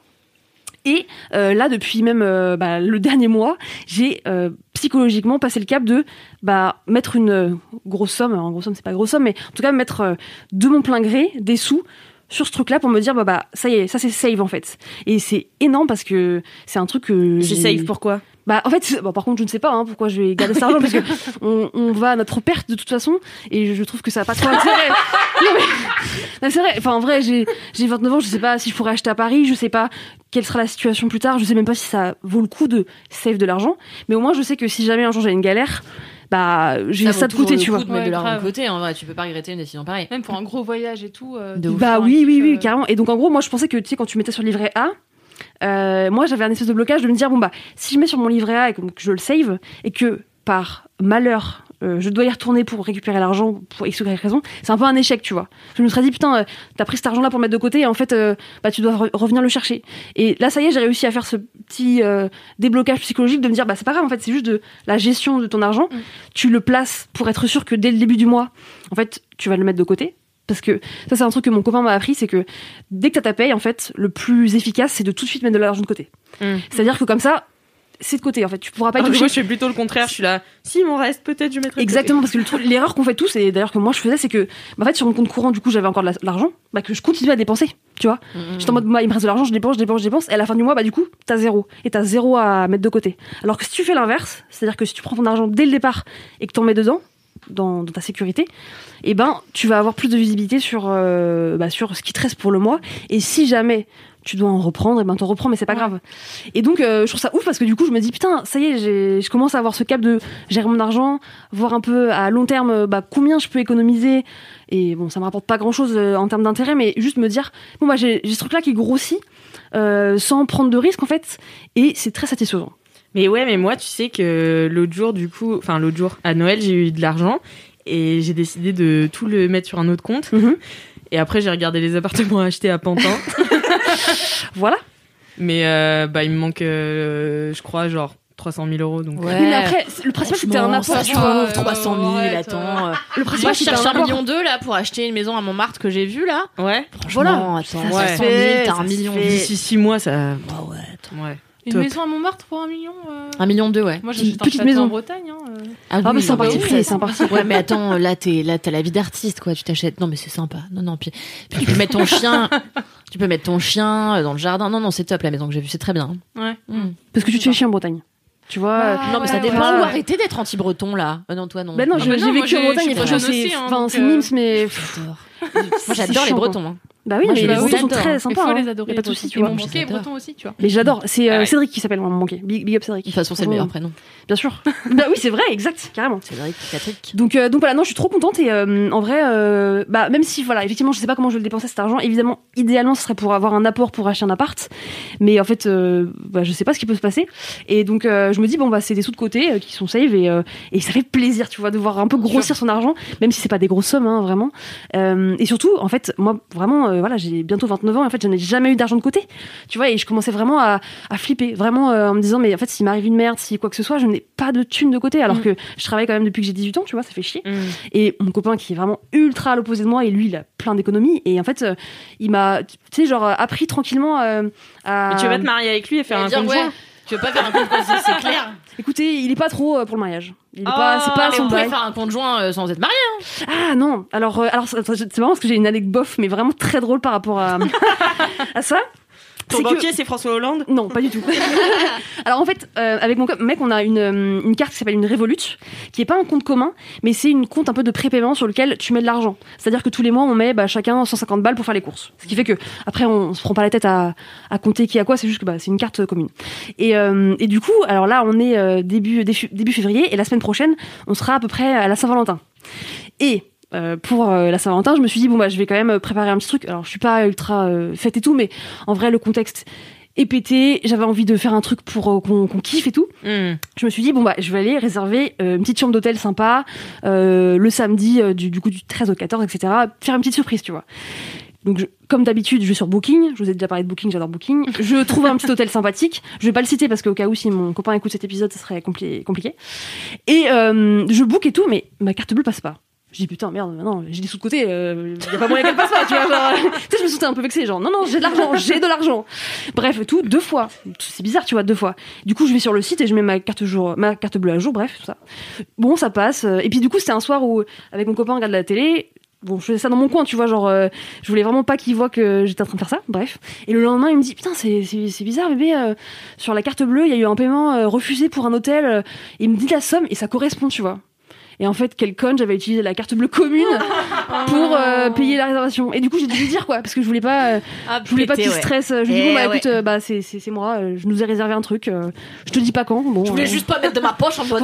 Et euh, là, depuis même euh, bah, le dernier mois, j'ai euh, psychologiquement passé le cap de bah, mettre une grosse somme. En grosse somme, c'est pas grosse somme, mais en tout cas, mettre de mon plein gré des sous sur ce truc-là pour me dire bah, bah ça y est, ça c'est save en fait. Et c'est énorme parce que c'est un truc que C'est safe, pourquoi bah, en fait, bon, par contre, je ne sais pas hein, pourquoi je vais garder cet argent parce que on, on va à notre perte de toute façon et je trouve que ça n'a pas trop d'intérêt. non, mais, c'est vrai. Enfin, en vrai, j'ai j'ai 29 ans, je sais pas si je pourrais acheter à Paris, je sais pas quelle sera la situation plus tard, je sais même pas si ça vaut le coup de save de l'argent, mais au moins je sais que si jamais un jour j'ai une galère, bah j'ai Ça ça, de côté, tu vois. de mettre de Ouais, l'argent de grave. côté, en vrai, tu peux pas regretter une décision pareille. Même pour un gros voyage et tout. euh, De. Bah un oui, oui, oui, euh, carrément. Et donc en gros, moi je pensais que tu sais quand tu mettais sur le livret A, euh, moi j'avais un espèce de blocage de me dire bon bah si je mets sur mon livret A et que je le save et que par malheur euh, je dois y retourner pour récupérer l'argent pour x ou y raison, c'est un peu un échec, tu vois. Je me serais dit putain, euh, t'as pris cet argent-là pour le mettre de côté et en fait euh, bah tu dois re- revenir le chercher. Et là ça y est, j'ai réussi à faire ce petit euh, déblocage psychologique de me dire bah c'est pas grave en fait, c'est juste de la gestion de ton argent. Tu le places pour être sûr que dès le début du mois, en fait, tu vas le mettre de côté. Parce que ça, c'est un truc que mon copain m'a appris, c'est que dès que t'as ta paye, en fait, le plus efficace, c'est de tout de suite mettre de l'argent de côté. Mm. C'est-à-dire que comme ça, c'est de côté, en fait. Tu pourras pas y toucher. moi, je fais plutôt le contraire. Je suis là. Si, il m'en reste, peut-être, je mettrai. de Exactement, parce que l'erreur qu'on fait tous, et d'ailleurs que moi je faisais, c'est que, bah, en fait, sur mon compte courant, du coup, j'avais encore de la- l'argent, bah, que je continuais à dépenser, tu vois. J'étais en mode, bah, il me reste de l'argent, je dépense, je dépense, je dépense, et à la fin du mois, bah, du coup, t'as zéro. Et t'as zéro à mettre de côté. Alors que si tu fais l'inverse, c'est-à-dire que si tu prends ton argent dès le départ et que t'en mets dedans, dans, dans ta sécurité, et ben, tu vas avoir plus de visibilité sur, euh, bah, sur ce qui te reste pour le mois. Et si jamais tu dois en reprendre, et ben, t'en reprends, mais c'est pas grave. Et donc, euh, je trouve ça ouf parce que du coup, je me dis, putain, ça y est, je commence à avoir ce cap de gérer mon argent, voir un peu à long terme euh, bah, combien je peux économiser. Et bon, ça me rapporte pas grand chose en termes d'intérêt, mais juste me dire, bon, bah, j'ai ce truc-là qui grossit euh, sans prendre de risques en fait, et c'est très satisfaisant. Mais ouais, mais moi, tu sais que l'autre jour, du coup, enfin l'autre jour, à Noël, j'ai eu de l'argent et j'ai décidé de tout le mettre sur un autre compte. Mhm. Et après, j'ai regardé les appartements à acheter à Pantin. Voilà. mais euh, bah, il me manque, euh, je crois, genre 300 000 euros. Donc, Ouais. Oui, mais après, le principal, c'est que t'as un apport, ça tu se vois. trouve, 300 000, arrête, attends. euh. Le Moi, principal, je c'est que t'as cherche un million deux là pour acheter une maison à Montmartre que j'ai vue là. ouais. Franchement, attends, ouais. 300 000, t'as un million. D'ici 6 mois, ça. Ah ouais, attends. Ouais. Une Top. maison à Montmartre pour un million euh, Un million deux, ouais. Moi, Une j'achète un petite maison. en Bretagne. Hein, euh. Ah Ah, mais c'est un bah parti pris, c'est un parti Ouais, mais attends, là, t'es, là, t'as la vie d'artiste, quoi. Tu t'achètes. Non, mais c'est sympa. Non, non. Puis, puis tu peux mettre ton chien. Tu peux mettre ton chien euh, dans le jardin. Non, non, c'est top la maison que j'ai vue. C'est très bien. Ouais. Mm. Parce que tu te fais chier en Bretagne. Tu vois. Bah, euh, non, mais ça dépend. ouais. Ou arrêtez d'être anti-breton là. Euh, non, toi non. Bah non, j'ai mais j'ai vécu en j'ai- Bretagne hein, enfin, c'est Nîmes, mais. j'adore. Moi, j'adore les. Bretons. Bah oui, Moi, les Bretons sont très Il sympas. faut hein. les adorer. Y a pas de souci, tu vois. mon Je banquier est les adore. breton aussi, tu vois. Mais j'adore. C'est euh, Ah ouais. Cédric qui s'appelle mon banquier. Big, big up Cédric. De toute façon, c'est le meilleur prénom. Bien sûr. bah oui, c'est vrai, exact, carrément. Cédric, Patrick. Donc, euh, donc voilà, non, je suis trop contente et euh, en vrai, euh, bah même si voilà, effectivement, je sais pas comment je vais le dépenser cet argent. Évidemment, idéalement, ce serait pour avoir un apport pour acheter un appart, mais en fait, euh, bah, je sais pas ce qui peut se passer. Et donc, euh, je me dis bon bah c'est des sous de côté euh, qui sont save et euh, et ça fait plaisir, tu vois, de voir un peu grossir son argent, même si c'est pas des grosses sommes, hein, vraiment. Euh, et surtout, en fait, moi vraiment, euh, voilà, j'ai bientôt 29 ans. Et en fait, je n'ai jamais eu d'argent de côté, tu vois, et je commençais vraiment à, à flipper, vraiment euh, en me disant mais en fait, s'il m'arrive une merde, si quoi que ce soit, je n'ai pas de thunes de côté, alors Mm. que je travaille quand même depuis que j'ai 18 ans, tu vois, ça fait chier. Mm. Et mon copain qui est vraiment ultra à l'opposé de moi, et lui, il a plein d'économies. Et en fait, euh, il m'a, tu sais, genre, appris tranquillement à. Mais tu vas te marier avec lui et faire un Dire, compte ouais, joint. Tu veux pas faire un compte conjoint, c'est clair. Écoutez, il est pas trop euh, pour le mariage. Il est Oh, pas, c'est pas Mais son on pourrait bail. faire un compte joint euh, sans être marié. Ah non, alors, euh, alors c'est c'est marrant parce que j'ai une anecdote bof, mais vraiment très drôle par rapport à, à ça. Ton que- banquier, c'est François Hollande Non, pas du tout. Alors en fait, euh, avec mon mec, on a une, euh, une carte qui s'appelle une Revolut, qui est pas un compte commun, mais c'est une compte un peu de prépaiement sur lequel tu mets de l'argent. C'est-à-dire que tous les mois, on met bah, chacun 150 balles pour faire les courses. Ce qui fait que après, on, se prend pas la tête à, à compter qui a quoi. C'est juste que bah, c'est une carte commune. Et, euh, et du coup, alors là, on est euh, début, début début février, et la semaine prochaine, on sera à peu près à la Saint-Valentin. Et euh, pour euh, la Saint-Valentin, je me suis dit bon bah je vais quand même préparer un petit truc. Alors je suis pas ultra euh, fête et tout, mais en vrai le contexte est pété. J'avais envie de faire un truc pour euh, qu'on qu'on kiffe et tout. Hmm. Je me suis dit bon bah je vais aller réserver euh, une petite chambre d'hôtel sympa euh, le samedi euh, du, du coup du 13 au 14 etc. Faire une petite surprise tu vois. Donc, je- comme d'habitude, je vais sur Booking. Je vous ai déjà parlé de Booking, j'adore Booking. Je trouve un petit hôtel sympathique. Je vais pas le citer parce qu'au cas où, si mon copain écoute cet épisode, ça serait compli- compliqué. Et euh, je book et tout, mais ma carte bleue passe pas. Je dis putain, merde, non, j'ai des sous de côté, il y a pas moyen qu'elle passe pas, tu vois. genre. tu sais, je me sentais un peu vexée, genre, non, non, j'ai de l'argent, j'ai de l'argent. Bref, tout, deux fois. C'est bizarre, tu vois, deux fois. Du coup, je vais sur le site et je mets ma carte, bleue à jour, bref, tout ça. Bon, ça passe. Et puis, du coup, c'était un soir où, avec mon copain, on regarde la télé. Bon, je faisais ça dans mon coin, tu vois, genre, euh, je voulais vraiment pas qu'il voit que j'étais en train de faire ça, bref. Et le lendemain, il me dit, putain, c'est, c'est, c'est bizarre, bébé, euh, sur la carte bleue, il y a eu un paiement euh, refusé pour un hôtel. euh, il me dit la somme et ça correspond, tu vois. Et en fait, quel con, j'avais utilisé la carte bleue commune pour euh, payer la réservation. Et du coup, j'ai dû lui dire, quoi, parce que je voulais pas, euh, Ah, je voulais pas qu'il ouais. stresse. Je lui dis, Eh bon, bah ouais. écoute, euh, bah, c'est, c'est, moi, euh, je nous ai réservé un truc, euh, je te dis pas quand. Bon, Je voulais euh, juste pas mettre de ma poche en mode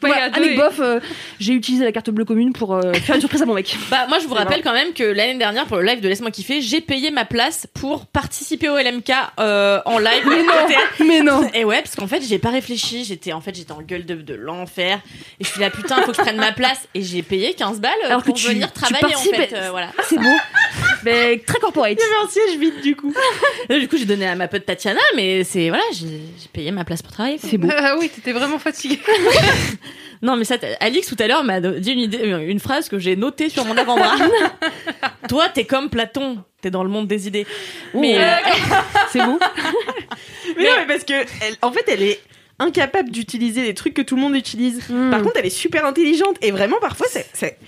Voilà, deux avec et- bof, euh, j'ai utilisé la carte bleue commune pour euh, faire une surprise à mon mec. Bah moi je vous rappelle quand même que l'année dernière pour le live de Laisse-moi kiffer, j'ai payé ma place pour participer au LMK euh, en live. Mais non, mais non. Et ouais, parce qu'en fait, j'ai pas réfléchi, j'étais en fait, j'étais en gueule de, de l'enfer et je suis là putain, faut que je prenne ma place et j'ai payé 15 balles que pour tu- venir tu travailler en fait, euh, voilà. C'est beau. mais très corporate. un siège vide du coup. Et du coup, j'ai donné à ma pote Tatiana mais c'est voilà, j'ai payé ma place pour travailler. C'est beau. Ah oui, t'étais vraiment fatiguée. Non, mais ça, Alix tout à l'heure m'a dit une idée, euh, une phrase que j'ai notée sur mon avant-bras. Toi, t'es comme Platon, t'es dans le monde des idées. Mais euh, C'est beau. Mais non, mais parce que, elle- en fait, elle est incapable d'utiliser les trucs que tout le monde utilise. Hmm. Par contre, elle est super intelligente et vraiment, parfois, c'est, c'est-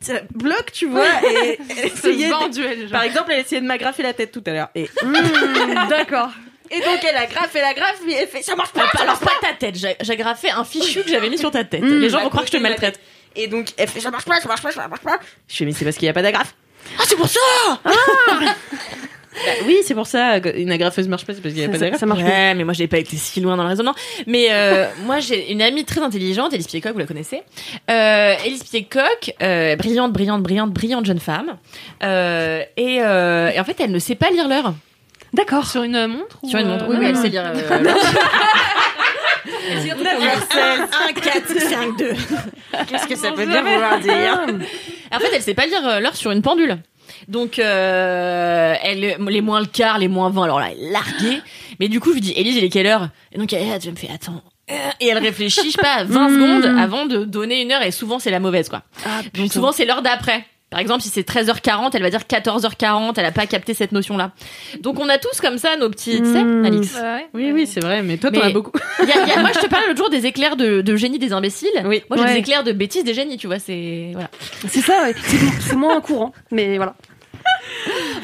ça bloque, tu vois. Et elle Ça. Par exemple, elle essayait de m'agrafer la tête tout à l'heure. Et, Hmm, D'accord. et donc, elle agrafe, elle agrafe, mais elle fait ça marche pas. Ah, alors pas ta tête, j'ai agrafé un fichu que j'avais mis sur ta tête. Mm. Les gens vont croire que je te maltraite. Et donc, elle fait ça marche pas, ça marche pas, ça marche pas. Je fais, mais c'est parce qu'il n'y a pas d'agrafe. Ah, c'est pour ça Bah oui, c'est pour ça. Une agrafeuse marche pas, c'est parce qu'il n'y a pas d'agrafe. ça marche Ouais, mais moi j'ai pas été si loin dans le raisonnement. Mais euh, moi j'ai une amie très intelligente, Elise Piecock, vous la connaissez. Euh, Elise Piecock, euh, brillante, brillante, brillante, brillante jeune femme. Euh, et, euh, et en fait, elle ne sait pas lire l'heure. D'accord. Sur une montre Sur une montre. euh, Oui, oui, elle sait lire euh, l'heure. 1, 4, 5, 2. Qu'est-ce que ça peut bien vouloir dire En fait, elle sait pas lire l'heure sur une pendule. Donc, euh, elle, les moins le quart, les moins 20, alors là, elle larguée. Mais du coup, je lui dis, Élise, il est quelle heure? Et donc, elle, elle me fait, attends. euh, Et elle réfléchit, je sais pas, 20 secondes avant de donner une heure. Et souvent, c'est la mauvaise, quoi. donc, souvent, c'est l'heure d'après. Par exemple, si c'est 13h40, elle va dire 14h40, elle a pas capté cette notion-là. Donc, on a tous comme ça nos petits, tu sais, Mm. Alix. Ouais. Oui, oui, c'est vrai, mais toi, t'en as beaucoup. Il y a- il y a- moi, je te parlais l'autre jour des éclairs de, de génie des imbéciles. Oui. Moi, j'ai Ouais. des éclairs de bêtises des génies, tu vois, c'est, voilà. C'est ça, ouais. C'est, moins courant, mais voilà.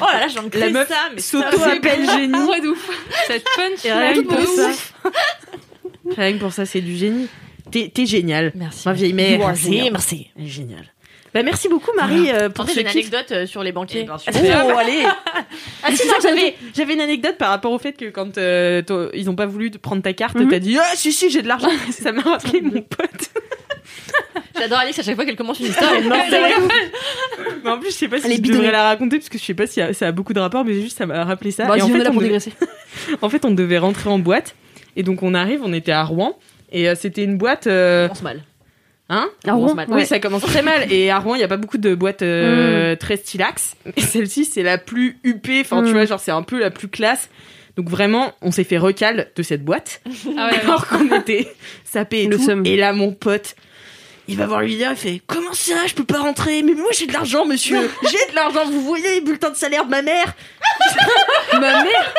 Oh là là, j'en La meuf ça, mais s'auto-appelle génie. Cette punch. Rien que pour de ça. Rien que pour ça, c'est du génie. T'es, génial. Merci. Ma vieille mère. Merci, merci. Géniale. Bah, merci beaucoup, Marie, euh, pour Pour ce une kiff. anecdote euh, sur les banquiers. Oh, allez Ah si, j'avais, j'avais une anecdote par rapport au fait que quand euh, toi- ils ont pas voulu te prendre ta carte, Mhm. t'as dit ah si si j'ai de l'argent. Ça m'a rappelé mon pote. J'adore Alix à chaque fois qu'elle commence une histoire. Elle. Mais en plus, je sais pas si Elle est je devrais la raconter parce que je sais pas si ça a beaucoup de rapport, mais juste ça m'a rappelé ça. Bah, et en fait, on devait, dégraisser. en fait, on devait rentrer en boîte et donc on arrive, on était à Rouen et euh, c'était une boîte. euh, On commence mal. Hein À Rouen. Oui, ça commence très mal. Et à Rouen, il y a pas beaucoup de boîtes euh, très stylax. Et celle-ci, c'est la plus huppée. Enfin, tu Mm. vois, genre, c'est un peu la plus classe. Donc vraiment, on s'est fait recal de cette boîte. Ah ouais, alors qu'on était sapés et Le tout. seum. Et là, mon pote, il va voir le leader, il fait Comment ça, je peux pas rentrer? Mais moi, j'ai de l'argent, monsieur. J'ai de l'argent. Vous voyez les bulletins de salaire de ma mère? Ma mère?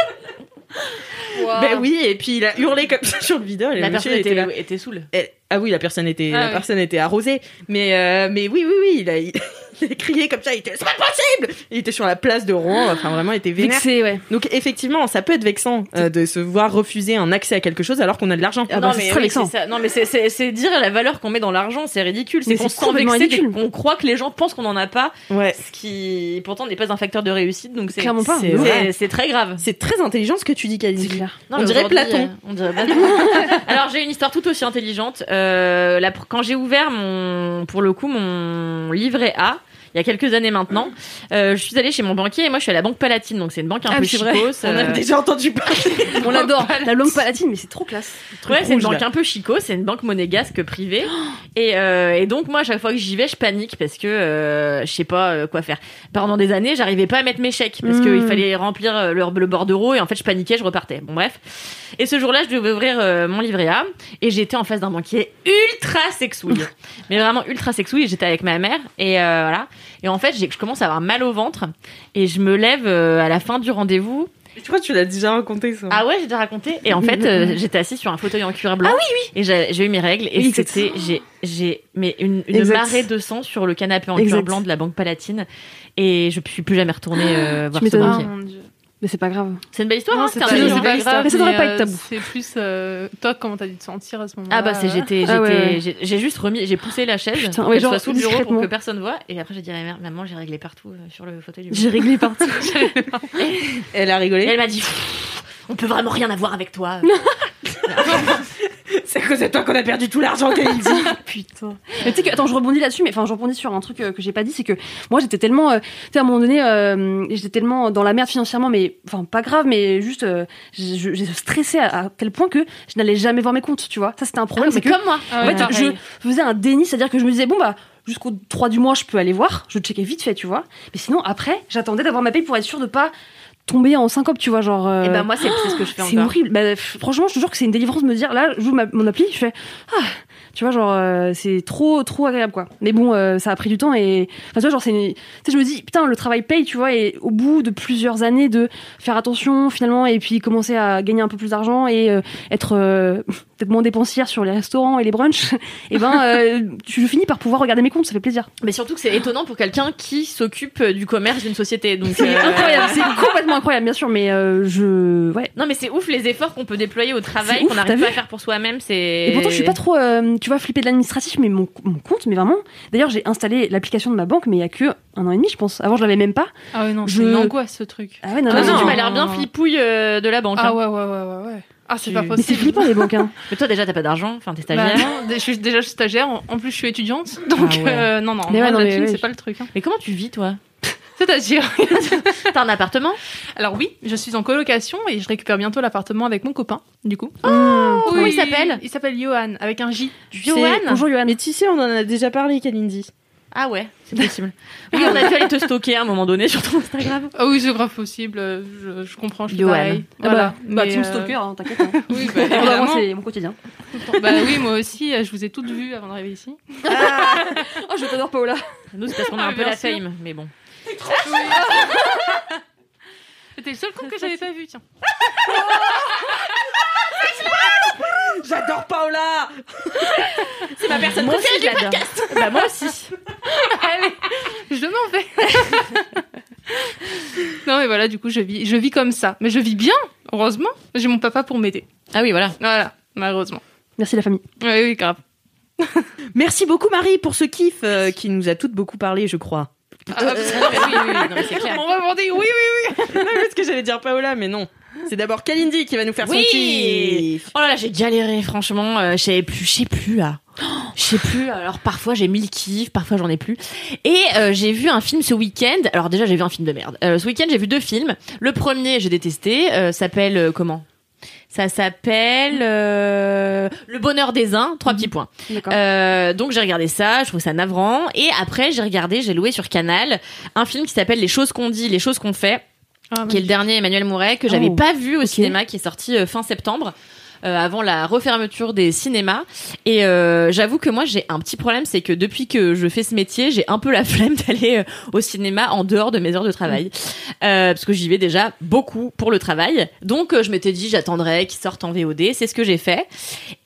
Ben oui. Et puis il a hurlé comme ça sur le. Et La personne était là. était, était saoule. Elle- Ah oui, la personne était, Ah la oui. personne était arrosée. Mais, euh, mais oui, oui, oui, il a, il, il a crié comme ça. Il était, c'est pas possible. Il était sur la place de Rouen. Enfin, vraiment, il était vénère. Vexé, ouais. Donc effectivement, ça peut être vexant euh, de se voir refuser un accès à quelque chose alors qu'on a de l'argent. Ah bah, non, c'est mais oui, ça. Non, mais c'est- c'est c'est dire la valeur qu'on met dans l'argent, c'est ridicule. C'est Mais qu'on c'est se sent vexé, qu'on croit que les gens pensent qu'on en a pas, Ouais. ce qui pourtant n'est pas un facteur de réussite. Donc c'est Clairement pas. c'est- C'est vrai. c'est- C'est très grave. C'est très intelligent ce que tu dis, clair. Non, On dirait Platon. euh, on dirait Platon. Alors j'ai une histoire tout aussi intelligente. Euh, quand j'ai ouvert mon, pour le coup, mon livret A. Il y a quelques années maintenant, euh, je suis allée chez mon banquier et moi je suis à la banque Palatine, donc c'est une banque un Ah peu chicose. On a euh, déjà entendu parler. On l'adore. La langue palatine, mais c'est trop classe. Ouais, c'est une banque là. un peu chico, c'est une banque monégasque privée. et, euh, et donc moi, à chaque fois que j'y vais, je panique parce que euh, je sais pas quoi faire. Pendant des années, j'arrivais pas à mettre mes chèques parce qu'il fallait remplir le, le bordereau et en fait je paniquais, je repartais. Bon bref. Et ce jour-là, je devais ouvrir mon livret A et j'étais en face d'un banquier ultra sexouille, mais vraiment ultra sexouille. J'étais avec ma mère et voilà. Et en fait, j'ai- je commence à avoir mal au ventre et je me lève euh, à la fin du rendez-vous Je crois que tu l'as déjà raconté ça. ah ouais, j'ai déjà raconté. Et en fait, euh, j'étais assise sur un fauteuil en cuir blanc. Ah oui, oui. Et j'ai j'ai eu mes règles. Et Oui, c'était, j'ai, j'ai, mais une, une marée de sang sur le canapé en cuir blanc de la Banque Palatine. Et je suis plus jamais retournée euh, voir ce banquier. mon dieu. Mais c'est pas grave. C'est une belle histoire, Non, hein, c'est pas, pas grave. Mais ça devrait pas euh, être tabou. C'est plus euh, toi comment t'as dû te sentir à ce moment-là. Ah bah c'est j'étais j'étais Ah ouais, j'ai j'ai juste remis j'ai poussé la chaise Putain, pour ouais, qu'elle genre soit sous le bureau pour que personne voit et après j'ai dit à ma mère maman j'ai réglé partout euh, sur le fauteuil du. J'ai réglé partout. Elle a Et rigolé. elle m'a dit on peut vraiment rien avoir avec toi. C'est à cause de toi qu'on a perdu tout l'argent, Kalindi. Putain. Mais tu sais que, attends, je rebondis là-dessus, mais enfin, je rebondis sur un truc euh, que j'ai pas dit, c'est que moi, j'étais tellement, euh, tu sais, à un moment donné, euh, j'étais tellement dans la merde financièrement, mais, enfin, pas grave, mais juste, euh, j'ai stressé à, à tel point que je n'allais jamais voir mes comptes, tu vois. Ça, c'était un problème, mais c'est que, comme moi. Ah en ouais, fait, je faisais un déni, c'est-à-dire que je me disais, bon, bah, jusqu'au 3 du mois, je peux aller voir, je checkais vite fait, tu vois. Mais sinon, après, j'attendais d'avoir ma paye pour être sûr de pas tomber en syncope, tu vois, genre. euh, Et ben moi c'est ce que je fais c'est horrible. Bah, franchement, je te jure que c'est une délivrance de me dire là, j'ouvre mon appli, je fais ah, tu vois, genre euh, c'est trop trop agréable quoi. Mais bon, euh, ça a pris du temps et enfin tu vois, genre c'est une- tu sais, je me dis putain, le travail paye, tu vois, et au bout de plusieurs années de faire attention finalement et puis commencer à gagner un peu plus d'argent et être peut-être moins dépensière sur les restaurants et les brunchs, et ben euh, tu je finis par pouvoir regarder mes comptes, ça fait plaisir. Mais surtout que c'est étonnant pour quelqu'un qui s'occupe du commerce d'une société. Donc C'est euh, incroyable, c'est complètement incroyable bien sûr, mais euh, je ouais. Non mais c'est ouf les efforts qu'on peut déployer au travail qu'on n'arrive pas à faire pour soi-même. C'est. Et pourtant, je suis pas trop, euh, tu vois, flippée de l'administratif, mais mon, mon compte, mais vraiment. D'ailleurs, j'ai installé l'application de ma banque, mais il y a que un an et demi, je pense. Avant, je l'avais même pas. Ah ouais, non, Je- c'est une angoisse ce truc. Ah ouais, non, Toi non, aussi, non. tu m'as l'air bien flippouille euh, de la banque. Ah hein. ouais, ouais, ouais, ouais, ouais. Ah, c'est Tu- pas Mais Mais c'est possible. flippant, les hein. Mais toi déjà t'as pas d'argent, enfin t'es Bah stagiaire. non, je suis déjà stagiaire, en plus je suis étudiante, donc Ah ouais. euh, non, non, Mais moi, ouais, non, la mais thune, ouais, c'est je- pas le truc. hein. Mais comment tu vis toi? C'est-à-dire, T'as un appartement? Alors oui, je suis en colocation et je récupère bientôt l'appartement avec mon copain, du coup. Mmh. Comment il s'appelle? Il s'appelle Johan, avec un J. Johan Bonjour, Johan. Mais tu sais, on en a déjà parlé, Kalindi. Ah ouais, c'est possible. Oui, on a dû aller te stocker à un moment donné sur ton Instagram. Ah oui, c'est grave possible, je, je comprends, je suis pareil. Ah Voilà. bah, bah, Mais, Team euh, Stalker, hein, t'inquiète. hein. Oui, bah, Ah bah, c'est mon quotidien. bah oui, moi aussi, euh, je vous ai toutes vues avant d'arriver ici. Oh, je t'adore, Paola. Nous c'est parce qu'on a Ah, un peu la sûr. fame, mais bon. C'était le seul compte que j'avais pas vu, tiens. J'adore Paola C'est ma personne préférée du podcast. Bah moi aussi. Allez, je m'en vais. non mais voilà, du coup, je vis, je vis comme ça. Mais je vis bien, heureusement. J'ai mon papa pour m'aider. Ah oui voilà. Voilà, malheureusement. Merci, la famille. Oui, oui, grave. Merci beaucoup Marie pour ce kiff euh, qui nous a toutes beaucoup parlé, je crois. Ah, oui, oui, oui, non, mais c'est clair. On rebondit, oui, oui, oui. non, parce que j'allais dire Paola, mais non. C'est d'abord Kalindi qui va nous faire son Oui. kiff. Oh là là, j'ai galéré, franchement. Euh, je savais plus, je sais plus là. Je sais plus. Alors parfois j'ai mille kiffs, parfois j'en ai plus. Et euh, j'ai vu un film ce week-end. Alors déjà j'ai vu un film de merde. Euh, ce week-end j'ai vu deux films. Le premier j'ai détesté. Euh, s'appelle euh, comment? Ça s'appelle euh, Le Bonheur des uns. Trois petits points. Euh, donc j'ai regardé ça, je trouve ça navrant. Et après j'ai regardé, j'ai loué sur Canal un film qui s'appelle Les choses qu'on dit, les choses qu'on fait qui est le dernier Emmanuel Mouret que j'avais Oh, pas vu au cinéma qui est sorti euh, fin septembre avant la refermeture des cinémas. Et euh, j'avoue que moi j'ai un petit problème c'est que depuis que je fais ce métier j'ai un peu la flemme d'aller euh, au cinéma en dehors de mes heures de travail. Euh, parce que j'y vais déjà beaucoup pour le travail. Donc euh, je m'étais dit j'attendrai qu'il sorte en VOD c'est ce que j'ai fait.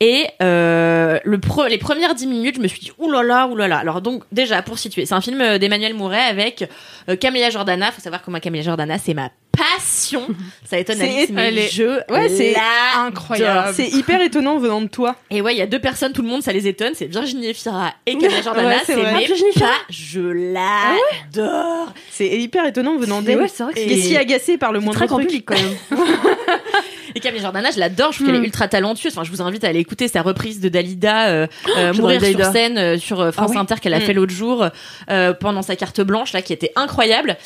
Et euh, le pro- les premières dix minutes je me suis dit oulala oulala alors donc déjà pour situer c'est un film euh, d'Emmanuel Mouret avec euh, Camélia Jordana faut savoir que moi Camélia Jordana c'est ma passion ça étonne C'est- Alice mais elle est- je Ouais, c'est incroyable C'est hyper étonnant venant de toi. et ouais, il y a deux personnes, tout le monde, ça les étonne. C'est Virginie Efira et Camilla Jordana. Ouais, c'est Ah, Efira pas, je l'adore. C'est hyper étonnant venant d'elle. ouais, c'est vrai que c'est- si agacée par le moindre très grand truc. public quand même. Et Camilla Jordana, je l'adore. Je trouve qu'elle est ultra talentueuse. Enfin, je vous invite à aller écouter sa reprise de Dalida, euh, euh, j'adore mourir sur Dalida. scène euh, sur euh, France Ah Inter qu'elle a Mm. fait l'autre jour euh, pendant sa carte blanche là, qui était incroyable.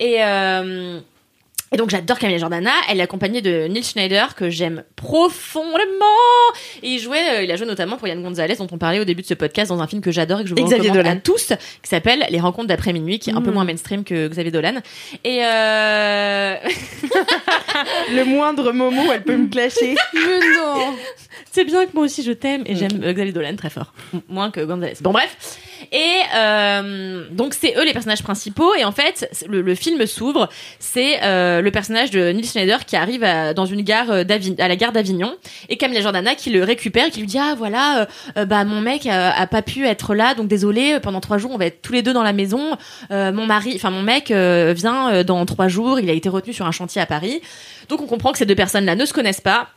Et euh, et donc j'adore Camilla Jordana. Elle est accompagnée de Neil Schneider que j'aime profondément. Et il jouait, euh, il a joué notamment pour Yann Gonzalez dont on parlait au début de ce podcast dans un film que j'adore et que je vous Xavier recommande Dolan. à tous, qui s'appelle Les Rencontres d'après minuit, qui est un peu Mm. moins mainstream que Xavier Dolan. Et euh... Le moindre moment où elle peut me clasher. Mais non c'est bien que moi aussi je t'aime et j'aime euh, Xavier Dolan très fort, M- moins que Gonzalez. Bon bref. Et euh, donc c'est eux les personnages principaux. Et en fait le, le film s'ouvre, c'est euh, le personnage de Neil Schneider qui arrive à- dans une gare euh, à la gare d'Avignon. Et Camilla Jordana qui le récupère et qui lui dit ah voilà euh, euh, bah mon mec a, a pas pu être là. Donc désolé pendant trois jours on va être tous les deux dans la maison. Mon mari enfin mon mec vient dans trois jours. Il a été retenu sur un chantier à Paris. Donc on comprend que ces deux personnes là ne se connaissent pas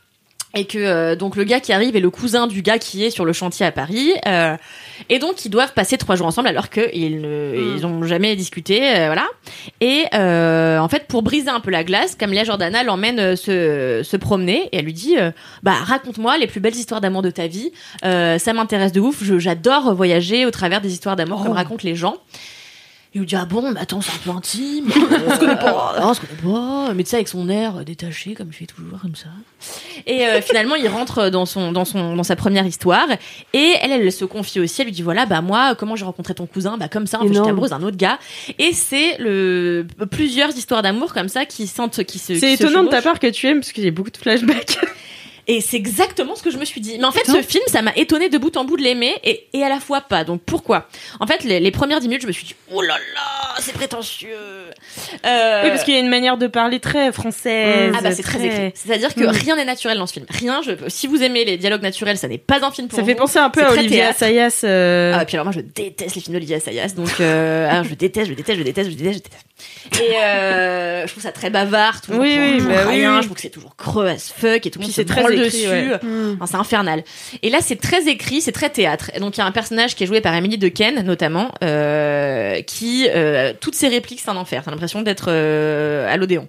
et que euh, donc le gars qui arrive est le cousin du gars qui est sur le chantier à Paris euh, et donc ils doivent passer trois jours ensemble alors qu'ils ne ils ont jamais discuté euh, voilà. Et euh, en fait pour briser un peu la glace Camilla Jordana l'emmène euh, se, se promener et elle lui dit euh, bah raconte-moi les plus belles histoires d'amour de ta vie. Euh, ça m'intéresse de ouf. J'adore voyager au travers des histoires d'amour comme racontent les gens il lui dit ah bon mais attends c'est un peu intime. On se connaît pas. On se connaît pas. Mais tu sais avec son air détaché comme il fait toujours comme ça. Et euh, finalement il rentre dans son dans son dans sa première histoire. Et elle elle se confie aussi. Elle lui dit voilà bah moi comment j'ai rencontré ton cousin? Bah comme ça en fait j'étais amoureuse d'un autre gars et c'est le plusieurs histoires d'amour comme ça qui sentent qui se C'est se étonnant de ta part que tu aimes parce y a beaucoup de flashbacks. Et c'est exactement ce que je me suis dit. Mais en fait, ce film, ça m'a étonné de bout en bout de l'aimer et, et à la fois pas. Donc pourquoi? En fait, les, les premières 10 minutes, je me suis dit, oh là là, c'est prétentieux. Euh, Oui, parce qu'il y a une manière de parler très française. ah bah c'est très écrit. C'est-à-dire que Mm. rien n'est naturel dans ce film. Rien. Je, si vous aimez les dialogues naturels, ça n'est pas un film pour Ça vous. fait penser un peu à très Olivia théâtre. Assayas. euh, Ah, et puis alors moi je déteste les films d'Olivia Assayas donc euh, je déteste je déteste je déteste je déteste je déteste et euh, je trouve ça très bavard toujours Oui, pour oui, toujours bah oui, rien oui. je trouve que c'est toujours creux as fuck et tout le monde c'est très écrit, dessus. ouais. Enfin, c'est infernal. Et là c'est très écrit c'est très théâtre. Et donc il y a un personnage qui est joué par Emily Dequesne notamment euh, qui euh, toutes ses répliques c'est un enfer. T'as l'impression d'être euh, à l'Odéon.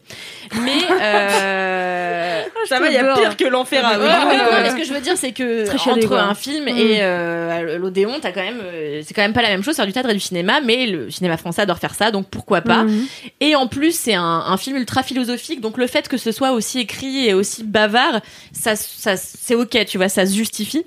Mais euh, Ça va, il y a pire que l'enfer à Ouais, ce que je veux dire, c'est que entre quoi. un film et euh, l'Odéon, t'as quand même, c'est quand même pas la même chose, faire du théâtre et du cinéma, mais le cinéma français adore faire ça, donc pourquoi pas. Mhm. Et en plus, c'est un, un film ultra philosophique, donc le fait que ce soit aussi écrit et aussi bavard, ça, c'est ok, tu vois, ça se justifie.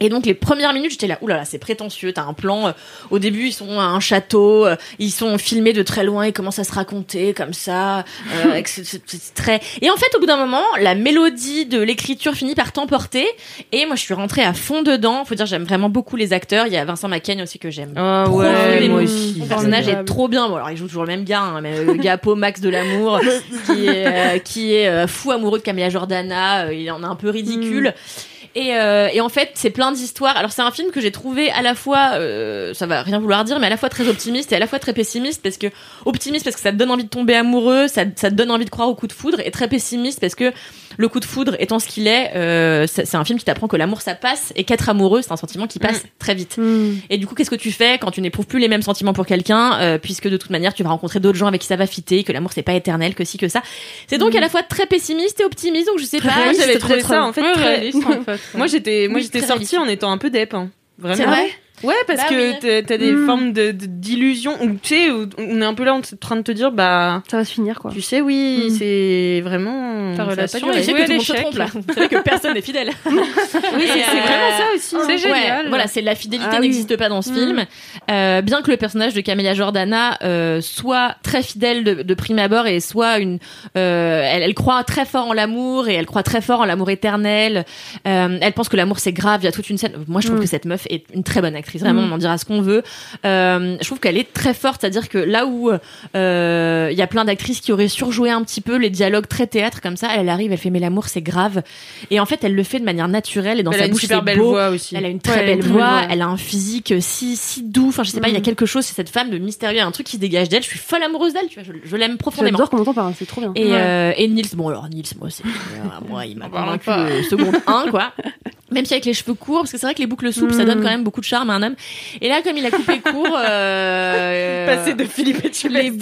Et donc les premières minutes, j'étais là, oulala, c'est prétentieux. T'as un plan. euh, au début, ils sont à un château, euh, ils sont filmés de très loin, ils commencent à se raconter comme ça, euh, avec ce, ce petit trait. Et en fait, au bout d'un moment, la mélodie de l'écriture finit par t'emporter. Et moi, je suis rentrée à fond dedans. Faut dire, j'aime vraiment beaucoup les acteurs. Il y a Vincent Macaigne aussi que j'aime. Ah ouais, moi aussi. Son personnage est trop bien. Bon, alors il joue toujours le même gars, hein, mais le gars Pau Max de l'amour, qui est, euh, qui est euh, fou amoureux de Camilla Jordana. euh, il en est un peu ridicule. Et, euh, et en fait, c'est plein d'histoires. Alors c'est un film que j'ai trouvé à la fois, euh, ça va rien vouloir dire, mais à la fois très optimiste et à la fois très pessimiste parce que optimiste parce que ça te donne envie de tomber amoureux, ça, ça te donne envie de croire au coup de foudre, et très pessimiste parce que le coup de foudre étant ce qu'il est, euh, c'est un film qui t'apprend que l'amour ça passe et qu'être amoureux c'est un sentiment qui passe très vite. Et du coup, qu'est-ce que tu fais quand tu n'éprouves plus les mêmes sentiments pour quelqu'un, euh, puisque de toute manière tu vas rencontrer d'autres gens avec qui ça va fitter, que l'amour c'est pas éternel, que si que ça. C'est donc à la fois très pessimiste et optimiste, donc je sais pas. J'avais trouvé ça en fait Ouais, très réaliste, en fait. Moi j'étais moi j'étais sortie en étant un peu dep hein. Vraiment. C'est vrai? Ouais, parce Bah que oui. t'as- des Mm. formes de où tu sais on est un peu là en train de te dire bah Ça va se finir, quoi. tu sais oui, Mm. c'est vraiment Ta relation Ouais, que tout le monde se l'échec. trompe là. C'est vrai que personne n'est fidèle. Oui, c'est euh, vraiment ça aussi. C'est Ouais, génial. voilà, c'est la fidélité Ah oui. n'existe pas dans ce Mm. film. Euh, bien que le personnage de Camélia Jordana euh, soit très fidèle de, de prime abord et soit une, euh, elle, elle croit très fort en l'amour et elle croit très fort en l'amour éternel. Euh, elle pense que l'amour c'est grave. Il y a toute une scène. Moi, je trouve que cette meuf est une très bonne actrice. Vraiment, Mm. on en dira ce qu'on veut. Euh, je trouve qu'elle est très forte, c'est-à-dire que là où euh, il y a plein d'actrices qui auraient surjoué un petit peu les dialogues très théâtre comme ça, elle arrive, elle fait mais l'amour c'est grave. Et en fait, elle le fait de manière naturelle et dans Elle sa a une bouche super c'est belle beau. voix aussi. Elle a une très Ouais, belle une très voix, belle voix. elle a un physique si si doux. Enfin, je sais pas, il y a Mm. quelque chose chez cette femme de mystérieux, il y a un truc qui se dégage d'elle. Je suis folle amoureuse d'elle, tu vois, je, je l'aime profondément. J'adore c'est trop bien. Et, euh, et Nils, bon alors Nils, moi c'est euh, moi il m'a convaincu euh, seconde 1 quoi. Même si avec les cheveux courts, parce que c'est vrai que les boucles souples ça donne quand même beaucoup de charme à un homme. Et là comme il a coupé court, euh, Passer de Philippe et les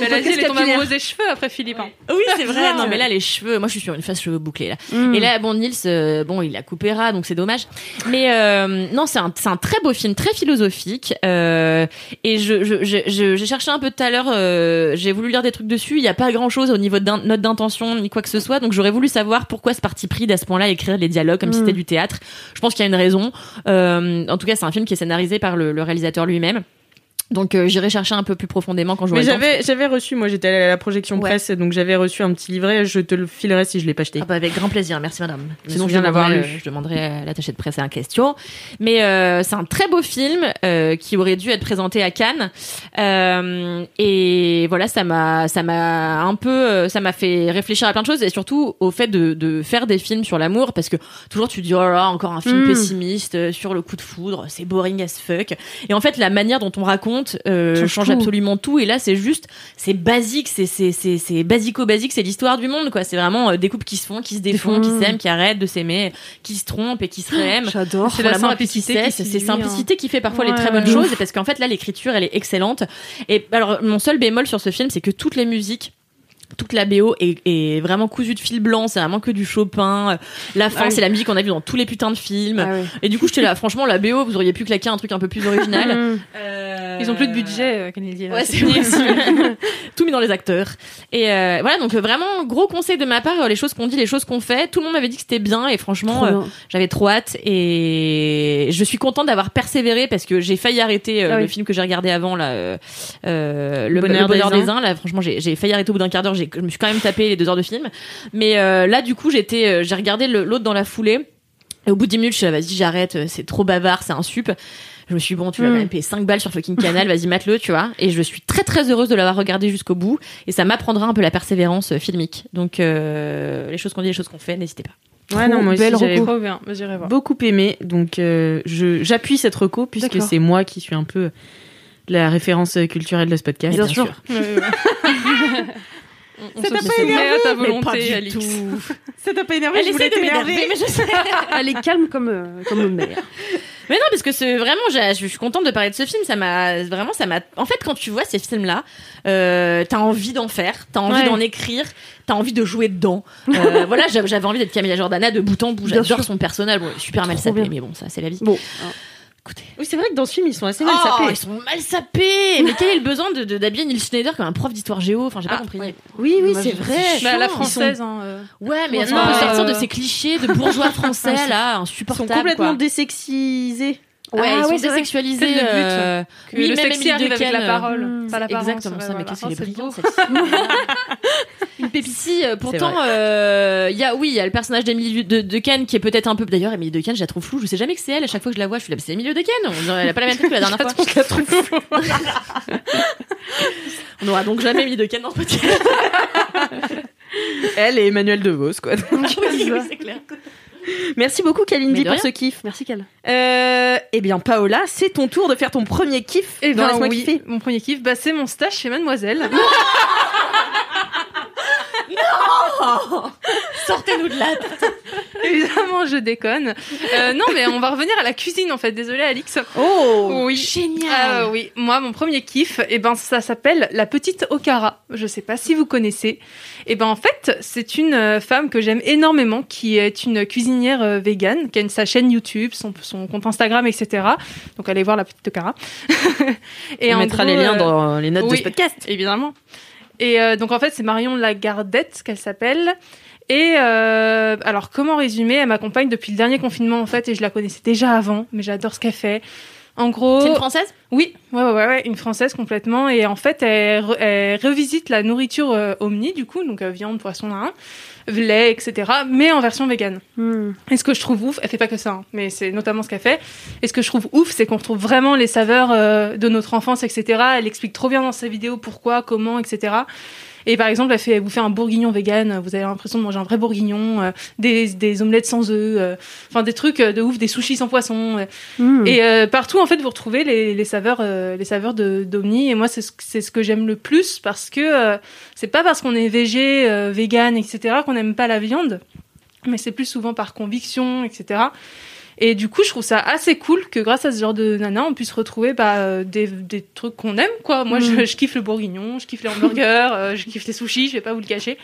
Mais là, elle est tombée amoureuse des cheveux après Philippe. hein. Oui, c'est vrai. Non, mais là, les cheveux, moi, je suis sur une face cheveux bouclés, là. Mm. Et là, bon, Nils, euh, bon, il a coupé ras, donc c'est dommage. Mais euh, non, c'est un, très beau film, très philosophique. Euh, et je, je, je, je- j'ai cherché un peu tout à l'heure. euh, j'ai voulu lire des trucs dessus. Il n'y a pas grand chose au niveau de note d'intention ni quoi que ce soit. Donc j'aurais voulu savoir pourquoi ce parti pris d'à ce point-là écrire les dialogues comme si Mm. c'était du théâtre. Je pense qu'il y a une raison. Euh, en tout cas, c'est un film qui est scénarisé par le, le réalisateur lui-même. Donc euh, j'irai chercher un peu plus profondément quand je Mais le j'avais j'avais reçu moi j'étais allée à la projection Ouais. presse donc j'avais reçu un petit livret, je te le filerai si je l'ai pas acheté. Ah bah avec grand plaisir, merci madame. Je Sinon je souviens d'avoir euh, je demanderai à l'attaché de presse en question. Mais euh, c'est un très beau film euh, qui aurait dû être présenté à Cannes. Euh, et voilà, ça m'a, ça m'a un peu, euh, ça m'a fait réfléchir à plein de choses et surtout au fait de, de faire des films sur l'amour parce que toujours tu te dis oh là encore un film Mm. pessimiste sur le coup de foudre, c'est boring as fuck. Et en fait la manière dont on raconte euh, Change tout. absolument tout. Et là c'est juste, c'est basique, c'est c'est c'est c'est basico basique, c'est l'histoire du monde quoi. C'est vraiment euh, des couples qui se font, qui se défont, qui s'aiment, qui arrêtent de s'aimer, qui se trompent et qui se réaiment. J'adore. C'est la qui simplicité. C'est séduit, simplicité qui fait parfois les très bonnes choses. Et parce qu'en fait là l'écriture elle est excellente. Et alors mon seul bémol sur ce film c'est que toutes les musiques toute la BO est, est vraiment cousue de fil blanc, c'est vraiment que du Chopin. La fin, Ah oui. c'est la musique qu'on a vue dans tous les putains de films. Ah. Et du coup, j'étais là, franchement, la BO, vous auriez pu claquer un truc un peu plus original. Euh, Ils ont plus de budget, euh, Kennedy. Ouais, c'est. Tout mis dans les acteurs. Et euh, voilà, donc euh, vraiment, gros conseil de ma part, euh, les choses qu'on dit, les choses qu'on fait. Tout le monde m'avait dit que c'était bien et franchement, euh, j'avais trop hâte. Et je suis contente d'avoir persévéré parce que j'ai failli arrêter euh, Ah le film que j'ai regardé avant, là, euh, euh, le, Bonheur le bonheur des des uns. Là, franchement, j'ai j'ai failli arrêter au bout d'un quart d'heure. J'ai- Je me suis quand même tapé les deux heures de film. Mais euh, là, du coup, j'étais, j'ai regardé le- l'autre dans la foulée. Et au bout de 10 minutes, je suis là, vas-y, j'arrête, euh, c'est trop bavard, c'est un sup. Je me suis dit, bon, tu vas Mm. même payer 5 balles sur fucking canal, vas-y, mate-le, tu vois. Et je suis très très heureuse de l'avoir regardé jusqu'au bout. Et ça m'apprendra un peu la persévérance euh, filmique. Donc, euh, les choses qu'on dit, les choses qu'on fait, n'hésitez pas. Ouais non moi aussi j'avais. Trop bien, voir. beaucoup aimé donc euh, je j'appuie cette reco puisque c'est moi qui suis un peu la référence culturelle de ce podcast. Bien sûr. se t'a pas soumet à ta volonté, du Alix. tout. Ça t'a pas énervé Elle essaie de m'énerver, mais je sais. Elle est calme comme, euh, comme une mère. Mais non, parce que c'est vraiment, je suis contente de parler de ce film. Ça m'a vraiment, ça m'a. En fait, quand tu vois ces films-là, euh, t'as envie d'en faire, t'as envie Ouais. d'en écrire, t'as envie de jouer dedans. Euh, voilà, j'avais envie d'être Camilla Jordana de bout en bout. J'adore son personnage. Bon, super mal sapé, mais bon, ça, c'est la vie. Bon, Écoutez. Oui c'est vrai que dans ce film ils sont assez mal Oh, sapés. ils sont mal sapés. Mais quel est le besoin de de- d'habiller Neil Schneider comme un prof d'histoire géo Enfin, j'ai pas Ah, compris. ouais. Oui oui c'est je- vrai. Bah, la Ils sont- française, hein, euh. Ouais, mais qu'on peut euh, sortir de ces clichés de bourgeois français là, Ils sont insupportables complètement quoi. désexisés. Ouais, Ah ils sont c'est vrai. désexualisés. C'est le but, euh, Que oui, le même sexy arrive avec la euh, parole, mm, pas l'apparence. Exactement ça, mais qu'est-ce qu'elle est c'est brillante. Une pépite. Si, euh, pourtant, euh, il y a, oui, il y a le personnage d'Emily de, de Ken qui est peut-être un peu. D'ailleurs, Emily de Ken, je la trouve floue. Je sais jamais que c'est elle. À chaque fois que je la vois, je suis là, c'est Emily de Ken. On dirait, elle a pas la même tête que la dernière fois. Je la trouve floue. On n'aura donc jamais Emily de Ken dans ce podcast. Elle et Emmanuel DeVos quoi. oui, c'est clair. Merci beaucoup, Kalindi, pour rien. ce kiff. Merci, Cal. Euh, eh bien, Paola, c'est ton tour de faire ton premier kiff. Et dans ben oui, kiffer. mon premier kiff, bah, c'est mon stage chez Mademoiselle. Sortez-nous de là. Évidemment, je déconne. Euh, non, mais on va revenir à la cuisine en fait. Désolée, Alix. Oh Oui. Génial. Ah oui, moi mon premier kiff, et ben ça s'appelle la petite Okara. Je sais pas si vous connaissez. Et ben en fait, c'est une euh, femme que j'aime énormément, qui est une cuisinière euh, végane, qui a une, sa chaîne YouTube, son, son compte Instagram, etc. Donc allez voir la petite Okara. et On en mettra gros, les liens dans les notes de oui. ce podcast. évidemment. Et euh, donc en fait, c'est Marion Lagardette qu'elle s'appelle. Et euh, alors comment résumer? Elle m'accompagne depuis le dernier confinement en fait, et je la connaissais déjà avant, mais j'adore ce qu'elle fait. En gros, C'est une française? Oui, ouais, ouais, ouais, une française complètement. Et en fait, elle, re- elle revisite la nourriture euh, Omni, du coup, donc euh, viande, poisson, hein, lait, etc., mais en version végane. Hmm. Et ce que je trouve ouf, elle fait pas que ça, hein, mais c'est notamment ce qu'elle fait. Et ce que je trouve ouf, c'est qu'on retrouve vraiment les saveurs euh, de notre enfance, etc. Elle explique trop bien dans sa vidéo pourquoi, comment, etc. Et par exemple, elle, fait, elle vous fait un bourguignon vegan, vous avez l'impression de manger un vrai bourguignon, euh, des, des omelettes sans œufs, euh, enfin des trucs euh, de ouf, des sushis sans poisson. Hmm. et partout, en fait, vous retrouvez les, les saveurs, les saveurs de d'Omni. Et moi, c'est ce, ce que j'aime le plus parce que c'est pas parce qu'on est végé, vegan, etc., qu'on n'aime pas la viande, mais c'est plus souvent par conviction, etc. Et du coup, je trouve ça assez cool que grâce à ce genre de nana, on puisse retrouver bah, euh, des, des trucs qu'on aime, quoi. Moi, je, je kiffe le bourguignon, je kiffe les hamburgers, euh, je kiffe les sushis, je vais pas vous le cacher.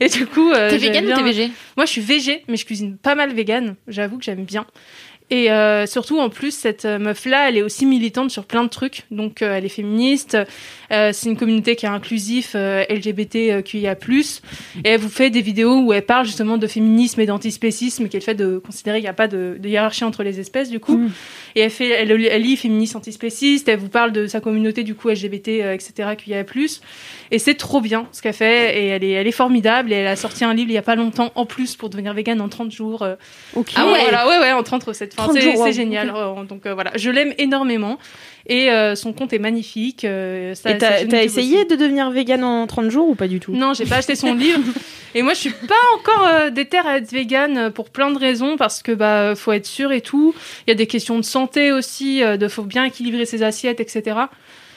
Et du coup, euh, T'es j'aime vegan ou bien- t'es végé? Moi, je suis végé, mais je cuisine pas mal vegan. J'avoue que j'aime bien. Et euh, surtout, en plus, cette euh, meuf-là, elle est aussi militante sur plein de trucs. Donc, euh, elle est féministe. Euh, c'est une communauté qui est inclusif, euh, LGBTQIA+. Et elle vous fait des vidéos où elle parle justement de féminisme et d'antispécisme, qui est le fait de considérer qu'il n'y a pas de, de hiérarchie entre les espèces, du coup. Mm. Et elle, fait, elle, elle lit féministe antispéciste, elle vous parle de sa communauté, du coup, LGBT, euh, etc., QIA+. Et c'est trop bien ce qu'elle fait. Et elle est, elle est formidable. Et elle a sorti un livre il y a pas longtemps, en plus, pour devenir vegan en 30 jours. euh, Ok. ah ouais, voilà, ouais, ouais, en 30 recettes. Enfin, 30 c'est jours, c'est wow, génial. Euh, Donc euh, voilà, je l'aime énormément. Et euh, son compte est magnifique. euh, sa- Et t'as essayé aussi. de devenir vegan en 30 jours ou pas du tout? Non, j'ai pas acheté son livre. Et moi, je suis pas encore euh, déter à être vegan pour plein de raisons, parce que bah faut être sûr et tout. Il y a des questions de santé aussi, de faut bien équilibrer ses assiettes, etc.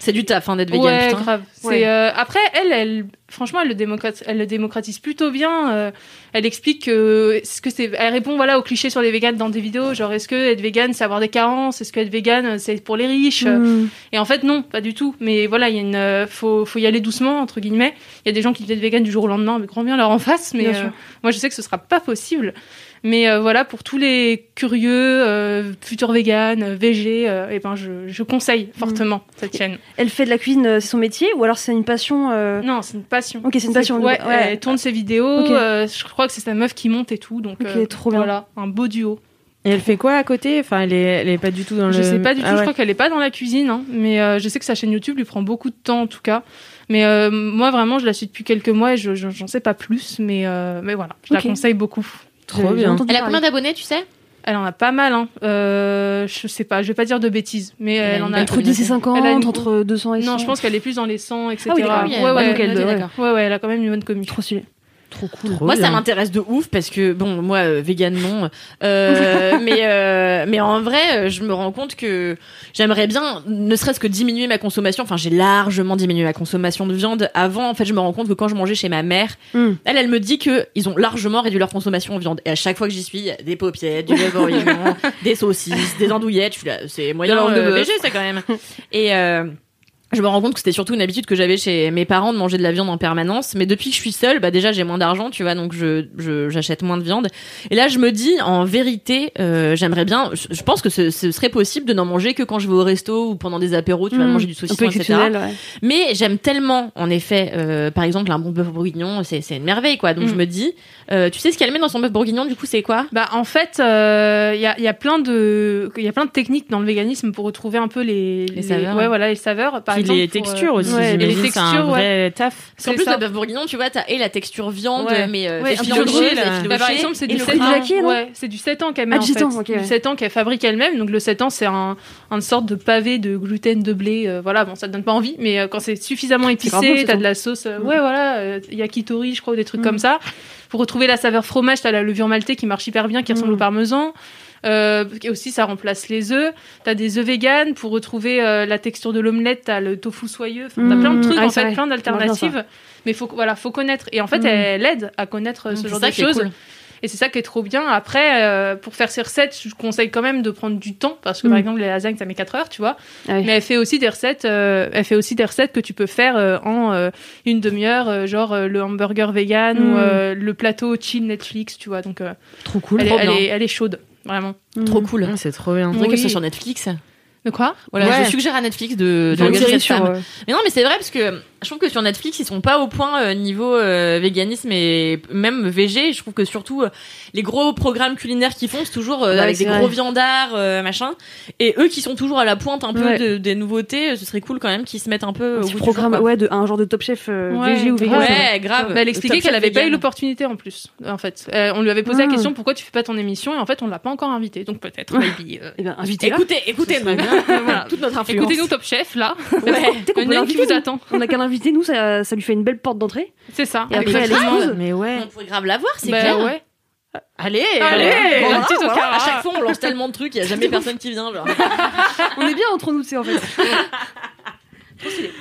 C'est du taf hein, d'être vegan, ouais, putain. grave. Ouais. Euh, après elle, elle, franchement, elle le démocratise, elle le démocratise plutôt bien. euh, elle explique que ce que c'est, elle répond voilà aux clichés sur les véganes dans des vidéos, genre est-ce que être vegan c'est avoir des carences, est-ce que être vegan c'est pour les riches? Hmm. Et en fait non, pas du tout. Mais voilà, il y a une, euh, faut, faut y aller doucement entre guillemets. Il y a des gens qui deviennent vegan du jour au lendemain, avec grand bien leur en face, mais euh, moi je sais que ce sera pas possible. Mais euh, voilà, pour tous les curieux, euh, futurs véganes, euh, végés, euh, eh ben je, je conseille fortement cette chaîne. Elle fait de la cuisine, c'est son métier ou alors c'est une passion euh, Non, c'est une passion. Ok, c'est une passion. Ouais, Ouais. elle tourne ses vidéos. Euh, je crois que c'est sa meuf qui monte et tout. Donc, Ok, euh, trop bien. Voilà, un beau duo. Et elle fait quoi à côté? Enfin, elle est, elle est pas du tout dans le. Je sais pas du tout, Ah je ouais. crois qu'elle est pas dans la cuisine, hein, mais euh, je sais que sa chaîne YouTube lui prend beaucoup de temps en tout cas. Mais euh, moi vraiment, je la suis depuis quelques mois et je je- j'en sais pas plus, mais euh, mais voilà, je la conseille beaucoup. Trop bien. Elle a combien d'abonnés, tu sais? Elle en a pas mal, hein. Euh, je sais pas, je vais pas dire de bêtises, mais Elle en a. Entre 10 et 50, Elle a une- entre 200 et 100. Non, je pense qu'elle est plus dans les 100, etc. Ah oui, d'accord. Ah oui, ouais, elle- ouais, elle- ok, ouais. d'accord. ouais, ouais, elle a quand même une bonne commu. Trop stylé. Trop cool. Trop Moi, ça m'intéresse de ouf parce que bon, moi, euh, vegan non, Euh, mais euh, mais en vrai, euh, je me rends compte que j'aimerais bien, ne serait-ce que diminuer ma consommation. Enfin, j'ai largement diminué ma consommation de viande. Avant, en fait, je me rends compte que quand je mangeais chez ma mère, Mm. elle, elle me dit que ils ont largement réduit leur consommation en viande. Et à chaque fois que j'y suis, il y a des paupiètes, du bourguignon, des saucisses, des andouillettes. Je suis là, c'est moyen de euh, léger, ça quand même. Et euh, je me rends compte que c'était surtout une habitude que j'avais chez mes parents de manger de la viande en permanence. Mais depuis que je suis seule, bah déjà j'ai moins d'argent, tu vois, donc je je- j'achète moins de viande. Et là je me dis, en vérité, euh, j'aimerais bien. Je, je pense que ce, ce serait possible de n'en manger que quand je vais au resto ou pendant des apéros, tu vas Mm. manger du saucisson, etc. ouais. Mais j'aime tellement, en effet, euh, par exemple un bon bœuf bourguignon, c'est une merveille quoi. Donc je me dis, euh, tu sais ce qu'elle met dans son bœuf bourguignon, du coup c'est quoi? Bah en fait, il y, a, y a plein de il y a plein de techniques dans le véganisme pour retrouver un peu les Les saveurs. Ouais voilà les saveurs. Par Exemple, les euh, textures aussi. ouais, les j'imagine, c'est un textures, vrai taf. Parce qu'en plus, ça. le bœuf bourguignon, tu vois, t'as et la texture viande, Ouais. mais euh, Ouais, effilochée. Bah, par exemple, c'est du le 7 ans. non Ouais, c'est du 7 ans qu'elle met Ah, en du 7 fait. ans, ouais. Du 7 ans qu'elle fabrique elle-même. Donc le 7 ans, c'est un, une sorte de pavé de gluten, de blé. euh, voilà, bon, ça te donne pas envie, mais euh, quand c'est suffisamment épicé, 7 t'as de la sauce. Ouais, voilà, yakitori, je crois, ou des trucs Mm. comme ça. Pour retrouver la saveur fromage, t'as la levure maltais qui marche hyper bien, qui ressemble Mm. au parmesan. Euh, et aussi, ça remplace les œufs. T'as des œufs véganes pour retrouver euh, la texture de l'omelette. T'as le tofu soyeux. Enfin, T'as plein de trucs Ah, en fait, vrai. plein d'alternatives. Mais faut voilà, faut connaître. Et en fait, Mm. elle aide à connaître euh, ce genre de choses. cool. Et c'est ça qui est trop bien. Après, euh, pour faire ces recettes, je conseille quand même de prendre du temps parce que par Mm. exemple les lasagnes ça met 4 heures, tu vois. Ah oui. Mais elle fait aussi des recettes. euh, elle fait aussi des recettes que tu peux faire euh, en une demi-heure, genre le hamburger vegan ou le plateau chill Netflix, tu vois. Donc Trop cool. elle, est, trop elle, bien. est, elle est chaude, vraiment. Trop cool. Ah, C'est trop bien. On dirait Oui. que ce soit sur Netflix. De quoi? Voilà, Ouais. je suggère à Netflix de, de regarder cette sur, femme. euh, Mais non, mais c'est vrai parce que je trouve que sur Netflix, ils sont pas au point euh, niveau euh, véganisme et même VG. Je trouve que surtout euh, les gros programmes culinaires qu'ils font, c'est toujours euh, Ouais, avec des vrai. gros viandards, euh, machin. Et eux qui sont toujours à la pointe un peu Ouais. de- des nouveautés, ce serait cool quand même qu'ils se mettent un peu un au petit bout du programme, jour, quoi. ouais, de un genre de top chef euh, Ouais, VG ou vegan. Ouais, grave. Bah, elle expliquait qu'elle avait pas eu l'opportunité en plus. En fait, Euh, on lui avait posé Ah. la question pourquoi tu fais pas ton émission et en fait on l'a pas encore invité. Donc peut-être, maybe. euh, Eh bien, invitez-la. Écoutez, écoutez, nous. Voilà. toute notre influence. Écoutez-nous Top Chef là. Ouais. Qu'on vous nous. attend. On a qu'à l'inviter, nous, ça, ça lui fait une belle porte d'entrée. C'est ça. Et après, elle Exactement. explose. Mais ouais. On pourrait grave la voir, c'est Bah, clair. ouais. Allez, Allez, euh, voilà, voilà. À chaque fois, on lance tellement de trucs, il y a jamais personne qui vient. Genre. On est bien entre nous, tu sais, en fait.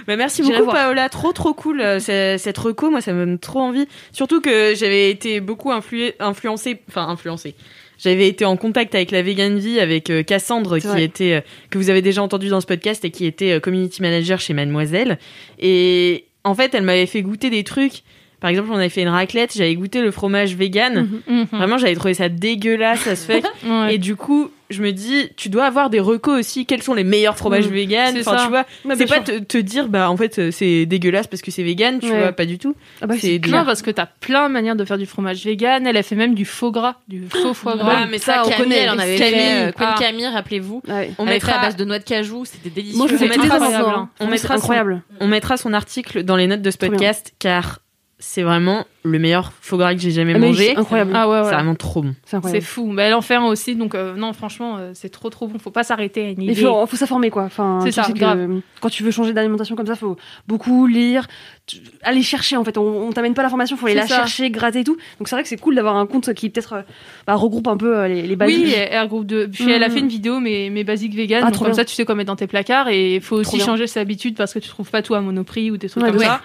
Bah, merci beaucoup. Paola, trop trop cool euh, ce- cette reco, moi ça me donne trop envie. Surtout que j'avais été beaucoup influé, influencée, enfin influencée. J'avais été en contact avec la Vegan Vie, avec euh, Cassandre qui vrai. était euh, que vous avez déjà entendu dans ce podcast et qui était euh, community manager chez Mademoiselle. Et en fait, elle m'avait fait goûter des trucs. Par exemple, on avait fait une raclette, j'avais goûté le fromage vegan. Mhm. Vraiment, j'avais trouvé ça dégueulasse, ça se fait. Ouais. Et du coup, je me dis, tu dois avoir des recos aussi. Quels sont les meilleurs fromages Mm. vegan? C'est Enfin, ça. tu vois, c'est pas te, te dire, bah en fait, euh, c'est dégueulasse parce que c'est vegan, tu Ouais. vois, pas du tout. Ah bah, C'est la- parce que t'as plein de manières de faire du fromage vegan. Elle a fait même du faux gras, du faux foie gras. Ah, mais ça, on Camille, connaît. elle en avait Camille. fait. euh, Queen Ah. Camille, rappelez-vous. Ouais. On mettra à base de noix de cajou, c'était délicieux. Moi, je on mettra hein. on C'est mettra son- incroyable. on mettra son article dans les notes de ce podcast car c'est vraiment le meilleur faux gras que j'ai jamais Ah, mais mangé. c'est incroyable. Ah ouais, C'est vraiment trop bon. C'est fou. Mais elle en fait un aussi, donc euh, non, franchement, euh, c'est trop trop bon. Faut pas s'arrêter à une Il idée. faut, faut s'informer quoi. Enfin, C'est ça, grave. quand tu veux changer d'alimentation comme ça, faut beaucoup lire, tu- aller chercher en fait. On, on t'amène pas l'information, faut aller la ça. chercher, gratter et tout. Donc c'est vrai que c'est cool d'avoir un compte qui peut-être euh, bah, regroupe un peu les, les bases. Oui, elle, elle regroupe de. Puis elle a Mhm. fait une vidéo, mes, mes basiques vegan. Ah, donc trop comme bien. ça, tu sais quoi mettre dans tes placards. Et il faut Trop aussi bien. changer ses habitudes parce que tu trouves pas tout à Monoprix ou des trucs Ouais, comme ouais. ça.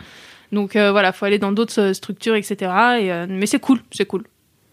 Donc euh, voilà, faut aller dans d'autres euh, structures, etc. Et, euh, mais c'est cool, c'est cool.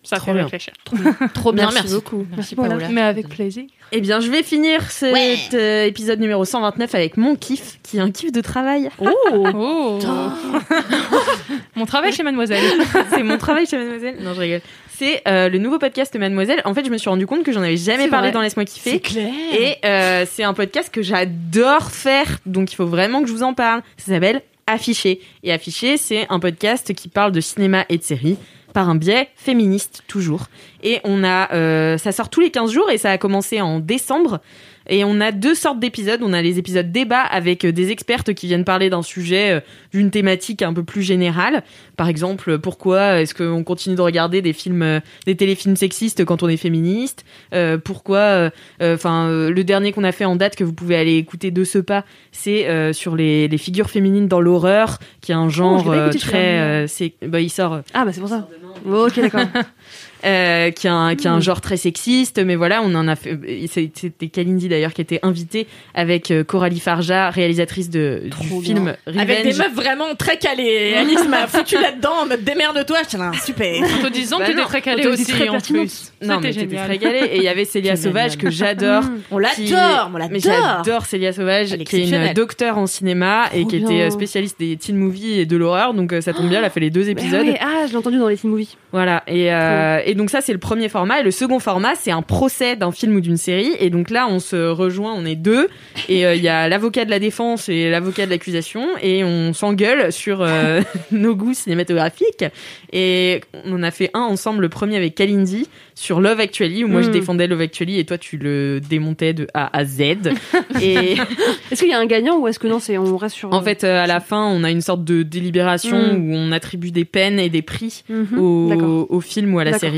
Ça Trop fait bien. réfléchir. Trop bien, Merci merci, beaucoup. Merci Voilà. Paola. Mais avec plaisir. Eh bien, je vais finir cet Ouais. euh, épisode numéro 129 avec mon kiff, qui est un kiff de travail. Oh Mon travail chez Mademoiselle. c'est mon travail chez Mademoiselle. Non, je rigole. C'est euh, le nouveau podcast Mademoiselle. En fait, je me suis rendu compte que j'en avais jamais C'est parlé vrai. dans Laisse-moi kiffer. clair. Et euh, c'est un podcast que j'adore faire, donc il faut vraiment que je vous en parle. Ça s'appelle Affiché. Et Affiché, c'est un podcast qui parle de cinéma et de séries par un biais féministe toujours. Et on a, euh, ça sort tous les 15 jours et ça a commencé en décembre. Et on a deux sortes d'épisodes. On a les épisodes débat avec euh, des expertes qui viennent parler d'un sujet, euh, d'une thématique un peu plus générale. Par exemple, euh, pourquoi est-ce qu'on continue de regarder des films, des téléfilms sexistes quand on est féministe? Euh, Pourquoi, enfin, euh, le dernier qu'on a fait en date que vous pouvez aller écouter de ce pas, c'est euh, sur les, les figures féminines dans l'horreur, qui est un genre Oh, euh, écouté, très, c'est, bah, il sort. Ah bah c'est pour ça. ok d'accord. euh, qui a un, qui a un Mm. genre très sexiste, mais voilà, on en a fait. c'est- C'était Kalindi d'ailleurs qui était invitée avec euh, Coralie Farja, réalisatrice de, Trop du film Avec des meufs vraiment très calées. Alice m'a foutu là-dedans en mode démerde-toi. J'étais là, super. En te disant Bah que t'étais très calée aussi très en plus. Non, mais génial. très galé. Et il y avait Célia Sauvage que j'adore. Mm. On l'adore, on Mais j'adore Célia Sauvage, est qui est une docteure en cinéma et qui bien. était euh, spécialiste des teen movies et de l'horreur. Donc euh, ça tombe bien, elle a fait les deux Mais épisodes. ah je l'ai entendu dans les teen movies. Voilà. Et, euh, et et donc ça c'est le premier format et le second format c'est un procès d'un film ou d'une série et donc là on se rejoint, on est deux et euh, il y a l'avocat de la défense et l'avocat de l'accusation et on s'engueule sur euh, nos goûts cinématographiques et on en a fait un ensemble, le premier avec Kalindi sur Love Actually où moi je Mm. défendais Love Actually et toi tu le démontais de A à Z et Est-ce qu'il y a un gagnant ou est-ce que non, c'est on reste sur. en fait euh, à la fin on a une sorte de délibération Mm. où on attribue des peines et des prix Mhm. au, film ou à la D'accord.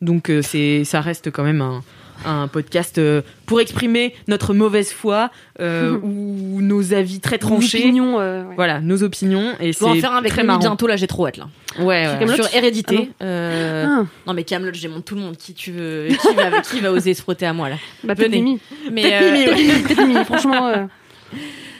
Donc euh, c'est ça reste quand même un, un podcast euh, pour exprimer notre mauvaise foi euh, ou nos avis très tranchés. Opinion, euh, ouais. Voilà, nos opinions et vais en c'est faire un avec très marrant. bientôt là, j'ai trop hâte là. Ouais, ouais. Camelot Sur hérédité. Ah euh, Ah, Non mais Camelot, je démonte tout le monde. Qui tu veux Qui va, qui va oser se frotter à moi là bah peut-être. Mimi. Mais euh, peut-être Mimi, franchement.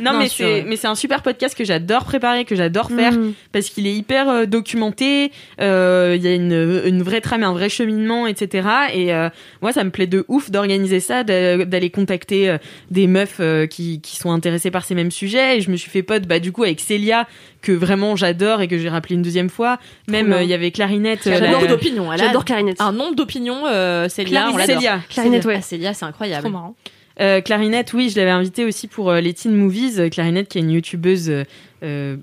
euh, Non, Non, mais c'est mais c'est un super podcast que j'adore préparer, que j'adore faire mm. parce qu'il est hyper euh, documenté. euh, Il y a une, une vraie trame, un vrai cheminement, etc. Et euh, moi, ça me plaît de ouf d'organiser ça, d'a- d'aller contacter euh, des meufs euh, qui, qui sont intéressées par ces mêmes sujets. Et je me suis fait pote, bah du coup, avec Célia que vraiment j'adore et que j'ai rappelé une deuxième fois. Même euh, il y avait Clarinette. euh, J'adore d'opinion. J'adore Clarinette. un nombre d'opinions. Euh, Célia, on l'adore. Célia. Clarinette, ouais. Ah, Célia, c'est incroyable. Trop marrant. Euh, Clarinette, oui, je l'avais invitée aussi pour euh, les Teen Movies. Euh, Clarinette, qui est une youtubeuse euh,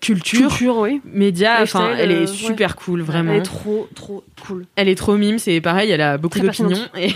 culture, Culture, oui. média. Enfin, elle est ouais. super cool, vraiment. Elle est trop, trop cool. Elle est trop mime, c'est pareil, elle a beaucoup d'opinions. Et,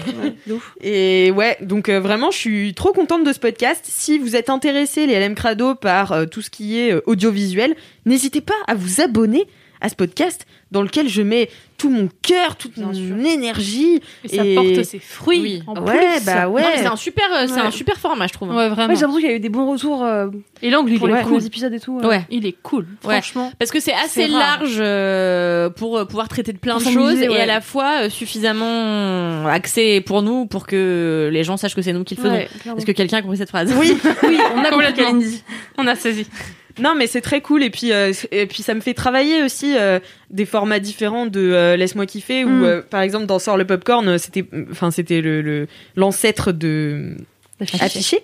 Ouais, et ouais, donc vraiment, je suis trop contente de ce podcast. Si vous êtes intéressés, les LM Crado, par tout ce qui est audiovisuel, n'hésitez pas à vous abonner à ce podcast dans lequel je mets tout mon cœur, toute Bien mon sûr. énergie. Et ça Et- porte ses fruits. Oui. En ouais, plus. bah ouais. C'est un super, euh, c'est Ouais. un super format, je trouve. Ouais, Ouais, vraiment. j'ai l'impression qu'il y a eu des bons retours euh, Et l'angle, il pour est les cool. épisodes et tout. euh. Ouais. Il est cool. Ouais. Franchement. Parce que c'est assez large euh, pour euh, pouvoir traiter de plein Pour de choses et ouais. à la fois euh, suffisamment axé pour nous pour que les gens sachent que c'est nous qui le faisons. Ouais. Est-ce que quelqu'un a compris cette phrase Oui, Oui, on a compris. On a saisi. Non, mais c'est très cool. Et puis, euh, et puis ça me fait travailler aussi euh, des formats différents de euh, Laisse-moi kiffer. Où, Mm. par exemple, dans Sort le popcorn, c'était, enfin, c'était le, l'ancêtre de affiché.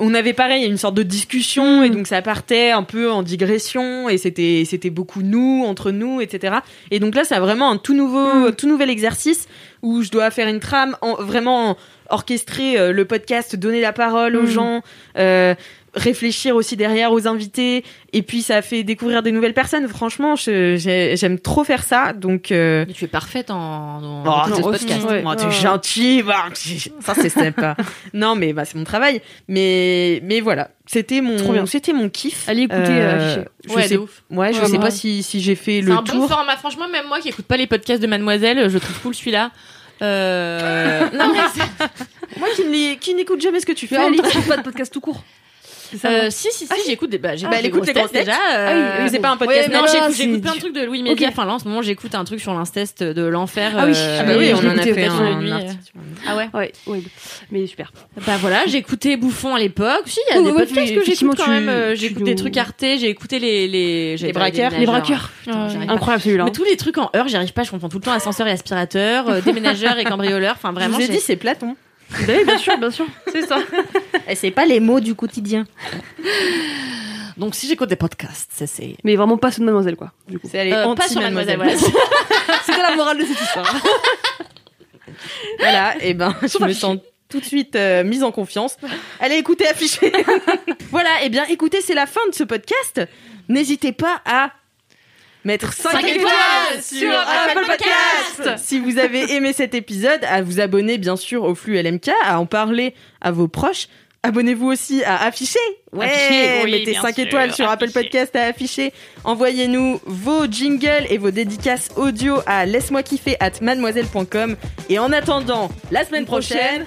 On avait pareil une sorte de discussion Mm. et donc ça partait un peu en digression et c'était c'était beaucoup nous entre nous etc. Et donc là c'est vraiment un tout nouveau Mm. tout nouvel exercice où je dois faire une trame en, vraiment orchestrer le podcast, donner la parole aux gens, euh, réfléchir aussi derrière aux invités et puis ça fait découvrir des nouvelles personnes. Franchement j'aime trop faire ça donc. euh, tu es parfaite en, en Oh, en podcast. ouais. Oh, t'es Ouais. gentil, bah, ça c'est sympa. non, mais bah, c'est mon travail. Mais, mais voilà, c'était mon, c'était mon kiff. Allez écouter euh, Affiché. je Ouais, sais, ouf. ouais, je Ouais, sais ouais. pas si, si j'ai fait C'est le un bon tour. format. Franchement, même moi qui écoute pas les podcasts de Mademoiselle, je trouve cool celui-là. Euh... non, mais Moi qui, n'écoute jamais ce que tu fais, temps, c'est pas de podcast tout court. C'est ça. Euh, si, si, si, j'écoute des. Bah, j'écoute bah, les grosses têtes déjà. euh, Ah oui, Mais c'est pas un podcast. non, mais j'écoute, plein de trucs de Louis Média. Enfin, là, en ce moment, j'écoute un truc sur l'inceste de l'enfer. Ah oui, euh, Ah bah oui, on en a écouté fait un, lui, article. Ah ouais. Ouais, ouais. Mais super. Bah voilà, écouté Bouffon à l'époque. Si, il y a Oh, des ouais, podcasts que j'écoute quand même. euh, J'écoute des trucs Arte, j'ai écouté les. Les, braqueurs. Les braqueurs. J'arrive. Incroyable celui-là. Mais tous les trucs en heure, j'y arrive pas. Je confonds tout le temps ascenseur et aspirateur, euh, déménageur et cambrioleur. Enfin, Je vraiment. j'ai- dit, c'est Platon. Oui, bien sûr, bien sûr. c'est ça. Et c'est pas les mots du quotidien. Donc, si j'écoute des podcasts, c'est. c'est... Mais vraiment pas de Mademoiselle, quoi. Du coup. C'est aller Euh, pas sur Mademoiselle. Mademoiselle. voilà. C'est la morale de cette histoire. Voilà, et ben, je me sens tout de suite euh, mise en confiance. Allez, écoutez, afficher. voilà, et bien, écoutez, c'est la fin de ce podcast. N'hésitez pas à mettre 5, Cinq étoiles sur Apple Podcast. Si vous avez aimé cet épisode, à vous abonner bien sûr au flux LMK, à en parler à vos proches. Abonnez-vous aussi à Afficher. Ouais, Afficher, oui, mettez bien 5 sûr, étoiles sur Apple. Podcast à Afficher. Envoyez-nous vos jingles et vos dédicaces audio à laisse-moi kiffer at mademoiselle.com. Et en attendant, la semaine prochaine,